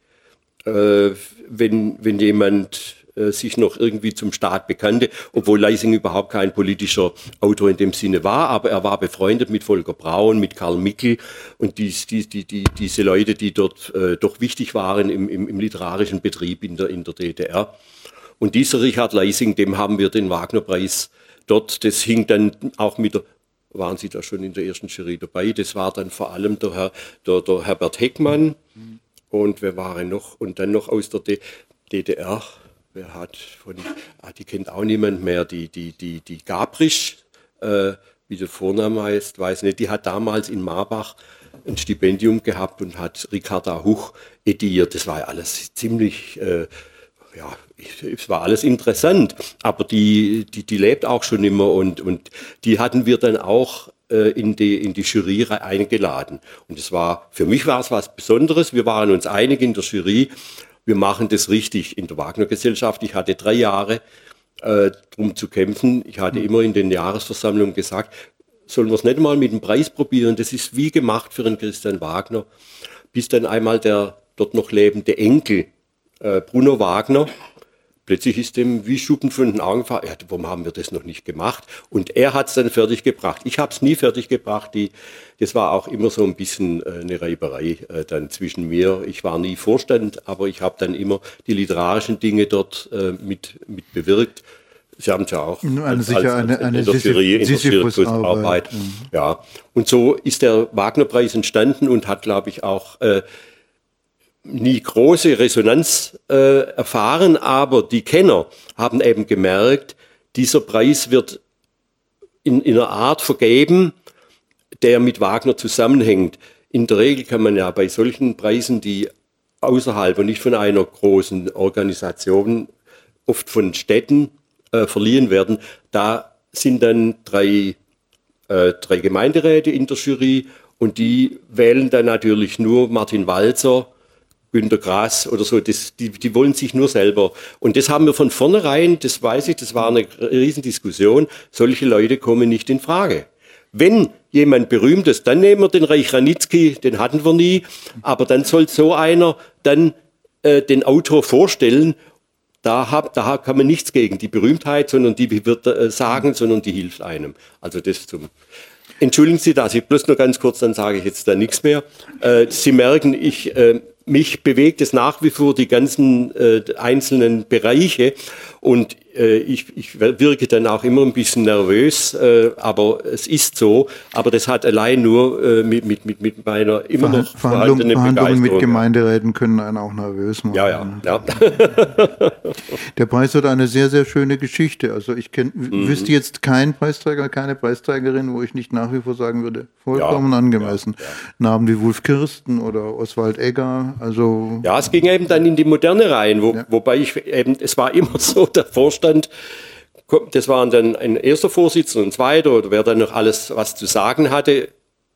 Äh, wenn, wenn jemand äh, sich noch irgendwie zum Staat bekannte, obwohl Leising überhaupt kein politischer Autor in dem Sinne war, aber er war befreundet mit Volker Braun, mit Karl Mickel und dies, die, die, die, diese Leute, die dort äh, doch wichtig waren im, im, im literarischen Betrieb in der, in der DDR. Und dieser Richard Leising, dem haben wir den Wagner-Preis dort, das hing dann auch mit der, waren Sie da schon in der ersten Jury dabei, das war dann vor allem der, Herr, der, der Herbert Heckmann und wer war noch, und dann noch aus der D DDR, wer hat von, ah, die kennt auch niemand mehr, die, die, die, die Gabrisch, äh, wie der Vorname heißt, weiß nicht, die hat damals in Marbach ein Stipendium gehabt und hat Ricarda Huch ediert. Das war ja alles ziemlich, äh, ja, es war alles interessant, aber die, die, die lebt auch schon immer und, und die hatten wir dann auch äh, in, die, in die Jury eingeladen. Und es war, für mich war es was Besonderes. Wir waren uns einig in der Jury, wir machen das richtig in der Wagner-Gesellschaft. Ich hatte drei Jahre äh, drum zu kämpfen. Ich hatte hm. immer in den Jahresversammlungen gesagt, sollen wir es nicht mal mit dem Preis probieren? Das ist wie gemacht für einen Christian Wagner. Bis dann einmal der dort noch lebende Enkel äh, Bruno Wagner plötzlich ist dem wie Schuppen von den Augen gefallen, ja, warum haben wir das noch nicht gemacht? Und er hat es dann fertig gebracht. Ich habe es nie fertig gebracht. Die, das war auch immer so ein bisschen äh, eine Reiberei äh, dann zwischen mir. Ich war nie Vorstand, aber ich habe dann immer die literarischen Dinge dort äh, mit, mit bewirkt. Sie haben es ja auch eine, als, sicher eine, eine in der Sisyphus-Arbeit. Mhm. Ja. Und so ist der Wagner-Preis entstanden und hat, glaube ich, auch äh, nie große Resonanz äh, erfahren, aber die Kenner haben eben gemerkt, dieser Preis wird in, in einer Art vergeben, der mit Wagner zusammenhängt. In der Regel kann man ja bei solchen Preisen, die außerhalb und nicht von einer großen Organisation, oft von Städten äh, verliehen werden, da sind dann drei, äh, drei Gemeinderäte in der Jury und die wählen dann natürlich nur Martin Walzer, Günter Grass oder so, das, die, die wollen sich nur selber. Und das haben wir von vornherein, das weiß ich, das war eine Riesendiskussion, solche Leute kommen nicht in Frage. Wenn jemand berühmt ist, dann nehmen wir den Reich Ranitzky, den hatten wir nie, aber dann soll so einer dann äh, den Autor vorstellen da, hab, da kann man nichts gegen die Berühmtheit, sondern die wird äh, sagen, sondern die hilft einem. Also das zum. Entschuldigen Sie, dass ich bloß nur ganz kurz, dann sage ich jetzt da nichts mehr. Äh, Sie merken, ich äh, mich bewegt es nach wie vor die ganzen äh, einzelnen Bereiche. Und ich, ich wirke dann auch immer ein bisschen nervös, äh, aber es ist so. Aber das hat allein nur äh, mit, mit, mit, mit meiner immer Verha noch Verhandlung, Verhandlungen mit Gemeinderäten können einen auch nervös machen. Ja, ja. ja. Der Preis hat eine sehr, sehr schöne Geschichte. Also ich kenn, mhm. wüsste jetzt keinen Preisträger, keine Preisträgerin, wo ich nicht nach wie vor sagen würde, vollkommen ja, angemessen. Ja. Namen wie Wolf Kirsten oder Oswald Egger. Also ja, es ging eben dann in die Moderne rein, wo, wobei ich eben, es war immer so, der Vorstand das waren dann ein erster Vorsitzender, ein zweiter oder wer dann noch alles was zu sagen hatte.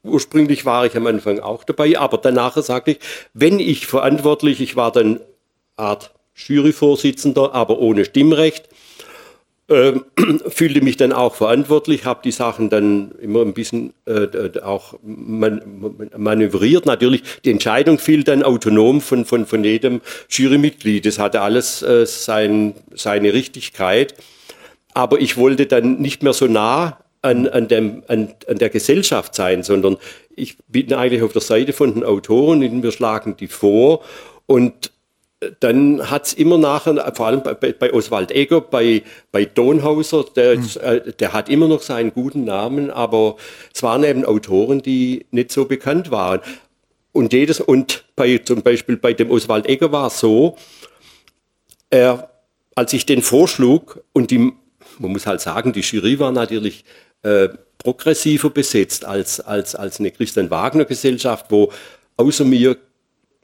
Ursprünglich war ich am Anfang auch dabei, aber danach sagte ich, wenn ich verantwortlich, ich war dann Art Juryvorsitzender, aber ohne Stimmrecht, äh, fühlte mich dann auch verantwortlich, habe die Sachen dann immer ein bisschen äh, auch man, manövriert. Natürlich, die Entscheidung fiel dann autonom von, von, von jedem Jurymitglied. Das hatte alles äh, sein, seine Richtigkeit. Aber ich wollte dann nicht mehr so nah an, an, dem, an, an der Gesellschaft sein, sondern ich bin eigentlich auf der Seite von den Autoren, wir schlagen die vor und dann hat es immer nachher, vor allem bei, bei Oswald Egger, bei, bei Donhauser, der, mhm. äh, der hat immer noch seinen guten Namen, aber es waren eben Autoren, die nicht so bekannt waren. Und jedes, und bei, zum Beispiel bei dem Oswald Egger war es so, er, als ich den vorschlug, und die, man muss halt sagen, die Jury war natürlich äh, progressiver besetzt als, als, als eine Christian Wagner Gesellschaft, wo außer mir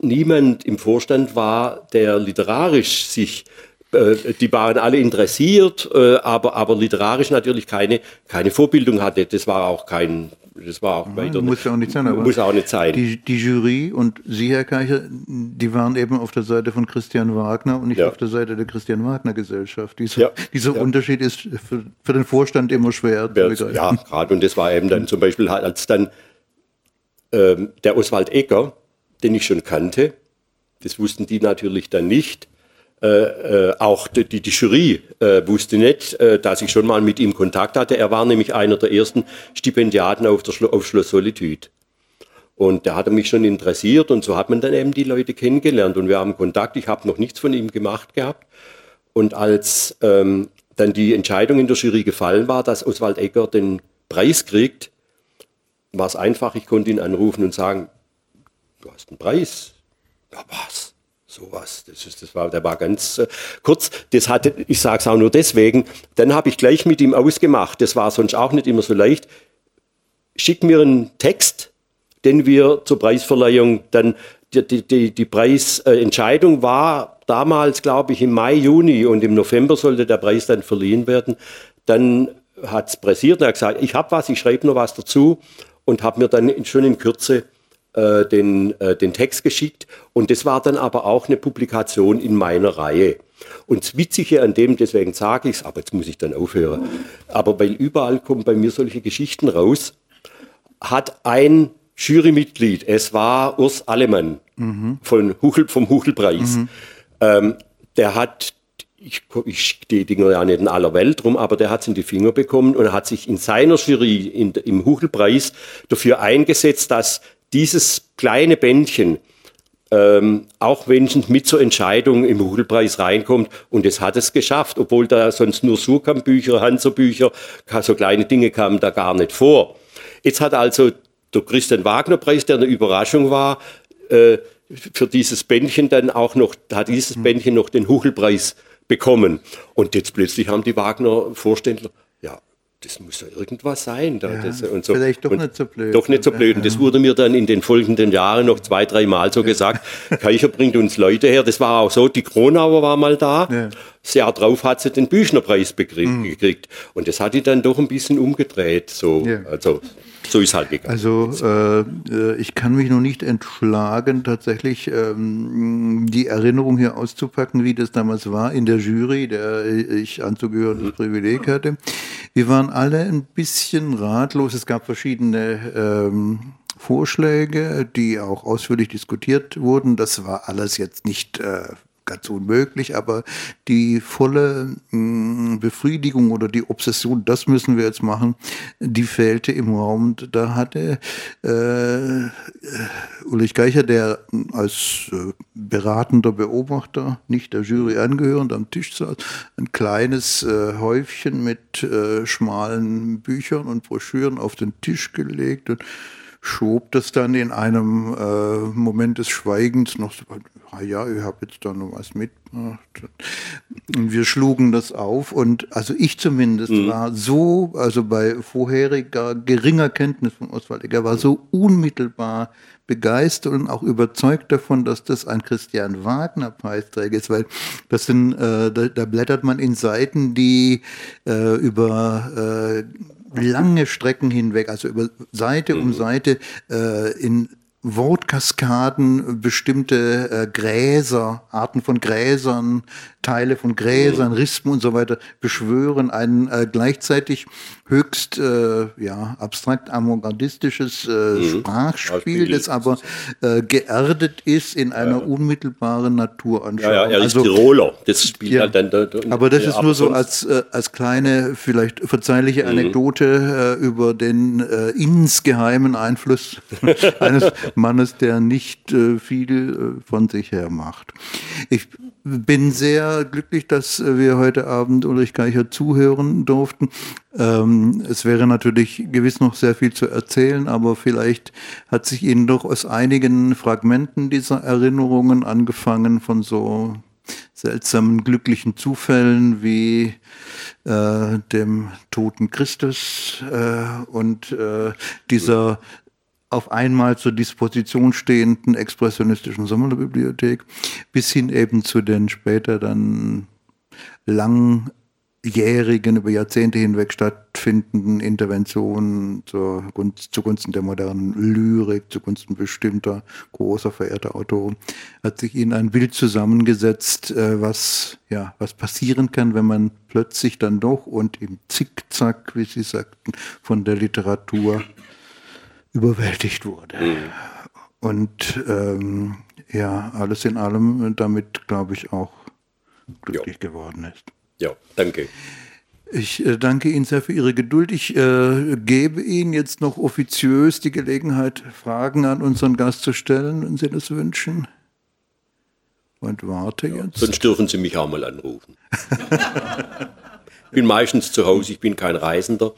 niemand im Vorstand war, der literarisch sich äh, die waren alle interessiert, äh, aber, aber literarisch natürlich keine, keine Vorbildung hatte. Das war auch kein, das war auch weiter. Muss ja auch nicht sein, aber muss auch nicht sein. Die, die Jury und Sie, Herr Keicher, die waren eben auf der Seite von Christian Wagner und nicht ja. auf der Seite der Christian Wagner Gesellschaft. Dieser, ja. dieser ja. Unterschied ist für, für, den Vorstand immer schwer ja, zu begreifen. Ja, gerade. Und das war eben dann zum Beispiel, als dann ähm, der Oswald Ecker, den ich schon kannte. Das wussten die natürlich dann nicht. äh, äh, auch die, die Jury äh, wusste nicht, äh, dass ich schon mal mit ihm Kontakt hatte. Er war nämlich einer der ersten Stipendiaten auf, der Schlo auf Schloss Solitude. Und der hatte mich schon interessiert und so hat man dann eben die Leute kennengelernt und wir haben Kontakt. Ich habe noch nichts von ihm gemacht gehabt. Und als ähm, dann die Entscheidung in der Jury gefallen war, dass Oswald Egger den Preis kriegt, war es einfach, ich konnte ihn anrufen und sagen, du hast einen Preis. Ja, was? Sowas, das ist, das war, der war ganz äh, kurz. Das hatte, ich sage es auch nur deswegen. Dann habe ich gleich mit ihm ausgemacht. Das war sonst auch nicht immer so leicht. Schick mir einen Text, den wir zur Preisverleihung dann die, die, die Preisentscheidung war damals, glaube ich, im Mai, Juni und im November sollte der Preis dann verliehen werden. Dann hat es pressiert und er hat gesagt, ich habe was, ich schreibe noch was dazu und habe mir dann schon in Kürze äh, den, äh, den Text geschickt. Und das war dann aber auch eine Publikation in meiner Reihe. Und das Witzige an dem, deswegen sage ich es, aber jetzt muss ich dann aufhören, aber weil überall kommen bei mir solche Geschichten raus, hat ein Jurymitglied, es war Urs Allemann mhm. von Huchel, vom Huchelpreis, mhm. ähm, der hat ich, ich die Dinger ja nicht in aller Welt rum, aber der hat es in die Finger bekommen und hat sich in seiner Jury in, im Huchelpreis dafür eingesetzt, dass dieses kleine Bändchen ähm, auch wenigstens mit zur Entscheidung im Huchelpreis reinkommt. Und es hat es geschafft, obwohl da sonst nur Surkamp-Bücher, Hanser-Bücher, so kleine Dinge kamen da gar nicht vor. Jetzt hat also der Christian Wagner-Preis, der eine Überraschung war, äh, für dieses Bändchen dann auch noch, hat dieses hm. Bändchen noch den Huchelpreis bekommen. Und jetzt plötzlich haben die Wagner-Vorständler, ja, das muss ja irgendwas sein. Da, ja, das, und so. Vielleicht doch und nicht so blöd. Doch nicht so blöd. Und das wurde mir dann in den folgenden Jahren noch zwei, drei Mal so gesagt. Kaicher bringt uns Leute her. Das war auch so. Die Kronauer war mal da. Das Jahr drauf hat sie den Büchnerpreis mhm. gekriegt. Und das hat die dann doch ein bisschen umgedreht. So. Ja. Also, so ist halt gegangen. Also äh, äh, ich kann mich noch nicht entschlagen, tatsächlich ähm, die Erinnerung hier auszupacken, wie das damals war in der Jury, der ich anzugehören das Privileg hatte. Wir waren alle ein bisschen ratlos. Es gab verschiedene ähm, Vorschläge, die auch ausführlich diskutiert wurden. Das war alles jetzt nicht äh, ganz unmöglich, aber die volle mh, mm, Befriedigung oder die Obsession, das müssen wir jetzt machen, die fehlte im Raum. Da hatte äh, Ulrich Geicher, der als äh, beratender Beobachter, nicht der Jury angehörend, am Tisch saß, ein kleines äh, Häufchen mit äh, schmalen Büchern und Broschüren auf den Tisch gelegt und schob das dann in einem äh, Moment des Schweigens noch so, ah ja, ich habe jetzt da noch was mitgemacht. Und wir schlugen das auf und also ich zumindest mhm. war so, also bei vorheriger geringer Kenntnis von Oswald Egger, war so unmittelbar begeistert und auch überzeugt davon, dass das ein Christian Wagner Preisträger ist, weil das sind, äh, da, da, blättert man in Seiten, die äh, über äh, lange Strecken hinweg, also über Seite um mhm. Seite äh, in Wortkaskaden bestimmte äh, Gräser, Arten von Gräsern, Teile von Gräsern, mhm. Rispen und so weiter beschwören, ein äh, gleichzeitig höchst äh, ja, abstrakt avantgardistisches äh, mhm. Sprachspiel, das aber äh, geerdet ist in einer ja. unmittelbaren Naturanschauung. Ja, ja, er ist also, Tiroler, das spielt ja, halt dann da, da, Aber das ist nur so als, äh, als kleine, vielleicht verzeihliche mhm. Anekdote mhm. über den äh, insgeheimen Einfluss eines Mannes, der nicht äh, viel von sich her macht. Ich bin sehr glücklich, dass wir heute Abend Ulrich Geicher zuhören durften. Ähm, es wäre natürlich gewiss noch sehr viel zu erzählen, aber vielleicht hat sich Ihnen doch aus einigen Fragmenten dieser Erinnerungen angefangen von so seltsamen glücklichen Zufällen wie äh, dem toten Christus äh, und äh, dieser auf einmal zur Disposition stehenden expressionistischen Sommerbibliothek bis hin eben zu den später dann langjährigen, über Jahrzehnte hinweg stattfindenden Interventionen zur, zugunsten der modernen Lyrik, zugunsten bestimmter großer, verehrter Autoren, hat sich ihnen ein Bild zusammengesetzt, äh, was, ja, was passieren kann, wenn man plötzlich dann doch und im Zickzack, wie Sie sagten, von der Literatur überwältigt wurde. Mhm. Und ähm, ja, alles in allem damit, glaube ich, auch glücklich ja. geworden ist. Ja, danke. Ich äh, danke Ihnen sehr für Ihre Geduld. Ich äh, gebe Ihnen jetzt noch offiziös die Gelegenheit, Fragen an unseren Gast zu stellen, wenn Sie das wünschen. Und warte ja, jetzt. Sonst dürfen Sie mich auch mal anrufen. Ich bin meistens zu Hause, ich bin kein Reisender.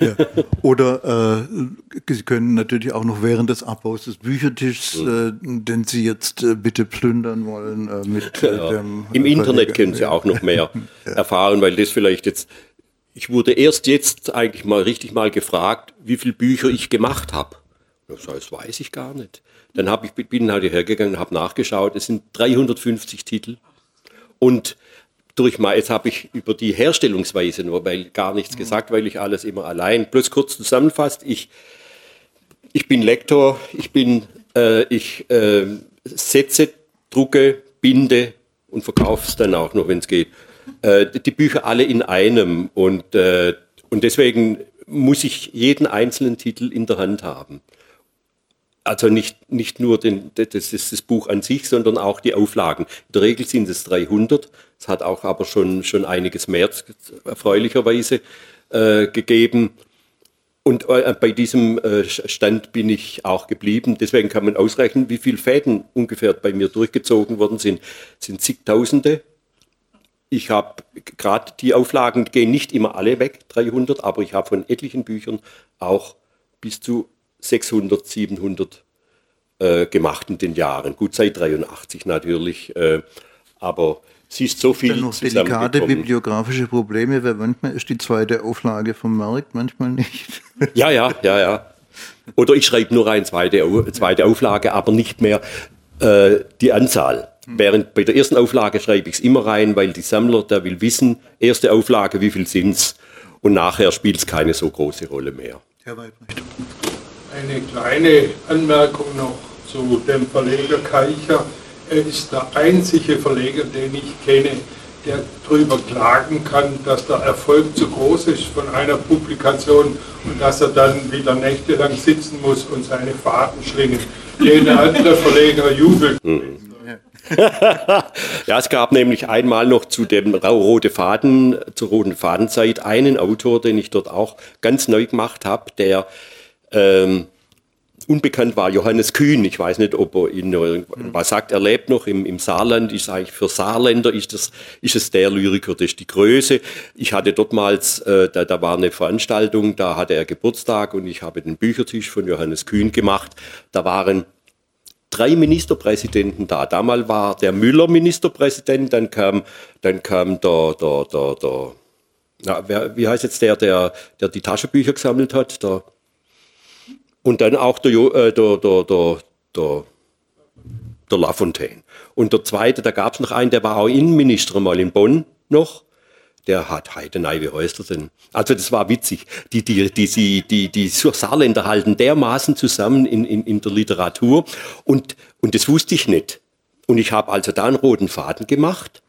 Ja. Oder äh, Sie können natürlich auch noch während des Abbaus des Büchertischs, äh, den Sie jetzt äh, bitte plündern wollen, äh, mit äh, ja. dem. Im Internet können Sie auch noch mehr ja. erfahren, weil das vielleicht jetzt. Ich wurde erst jetzt eigentlich mal richtig mal gefragt, wie viele Bücher ich gemacht habe. Das weiß ich gar nicht. Dann hab ich, bin halt hergegangen, habe nachgeschaut. Es sind 350 Titel. Und durch mal, jetzt habe ich über die Herstellungsweise nur weil gar nichts gesagt, weil ich alles immer allein. Bloß kurz zusammenfasst, ich, ich bin Lektor, ich bin, äh, ich äh, setze, drucke, binde und verkaufe es dann auch noch, wenn es geht. Äh, die Bücher alle in einem und, äh, und deswegen muss ich jeden einzelnen Titel in der Hand haben also nicht, nicht nur den, das ist das Buch an sich, sondern auch die Auflagen. In der Regel sind es 300. Es hat auch aber schon, schon einiges mehr erfreulicherweise äh, gegeben. Und äh, bei diesem äh, Stand bin ich auch geblieben. Deswegen kann man ausrechnen, wie viele Fäden ungefähr bei mir durchgezogen worden sind. Es sind zigtausende. Ich habe gerade die Auflagen gehen nicht immer alle weg, 300, aber ich habe von etlichen Büchern auch bis zu 600, 700 äh, gemacht in den Jahren. Gut, seit 83 natürlich, äh, aber sie ist so viel Dann noch delikate bibliografische Probleme, weil manchmal ist die zweite Auflage vom Markt, manchmal nicht. Ja, ja, ja, ja. Oder ich schreibe nur eine zweite, zweite Auflage, aber nicht mehr äh, die Anzahl. Hm. Während bei der ersten Auflage schreibe ich es immer rein, weil die Sammler, der will wissen, erste Auflage, wie viel sind es? Und nachher spielt es keine so große Rolle mehr. Herr Weibrecht. Eine kleine Anmerkung noch zu dem Verleger Keicher. Er ist der einzige Verleger, den ich kenne, der darüber klagen kann, dass der Erfolg zu groß ist von einer Publikation und dass er dann wieder nächtelang sitzen muss und seine Faden schlingen. Jeder andere Verleger jubelt. Mhm. ja, es gab nämlich einmal noch zu dem rote Faden, zur roten Fadenzeit einen Autor, den ich dort auch ganz neu gemacht habe, der ähm, unbekannt war Johannes Kühn. Ich weiß nicht, ob er ihn was sagt. Er lebt noch im, im Saarland. Ist eigentlich für Saarländer ist das ist es der Lyriker, das ist die Größe. Ich hatte dortmals, äh, da, da war eine Veranstaltung, da hatte er Geburtstag und ich habe den Büchertisch von Johannes Kühn gemacht. Da waren drei Ministerpräsidenten da. Damals war der Müller Ministerpräsident, dann kam, dann kam der, der, der, der na, wer, wie heißt jetzt der, der, der die Taschenbücher gesammelt hat? Der, und dann auch der, äh, der, der, der, der, der Lafontaine. Und der zweite, da gab es noch einen, der war auch Innenminister mal in Bonn noch. Der hat Heidenei, wie heißt er denn? Also das war witzig. Die, die, die, die, die, die Saarländer halten dermaßen zusammen in, in, in der Literatur. Und, und das wusste ich nicht. Und ich habe also da einen roten Faden gemacht.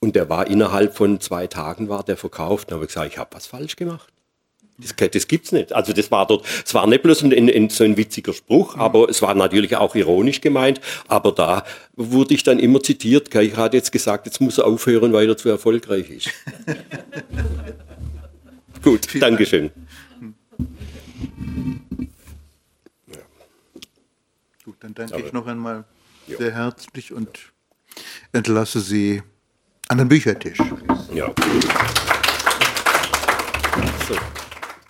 Und der war innerhalb von zwei Tagen war der verkauft. Da habe ich gesagt, ich habe was falsch gemacht. Das, das gibt's nicht. Also das war dort, es war nicht bloß ein, ein, so ein witziger Spruch, mhm. aber es war natürlich auch ironisch gemeint. Aber da wurde ich dann immer zitiert. Ich hatte jetzt gesagt, jetzt muss er aufhören, weil er zu erfolgreich ist. Gut, Vielen Dankeschön. Dank. Ja. Gut, dann danke aber, ich noch einmal ja. sehr herzlich und entlasse Sie an den Büchertisch. Ja. So.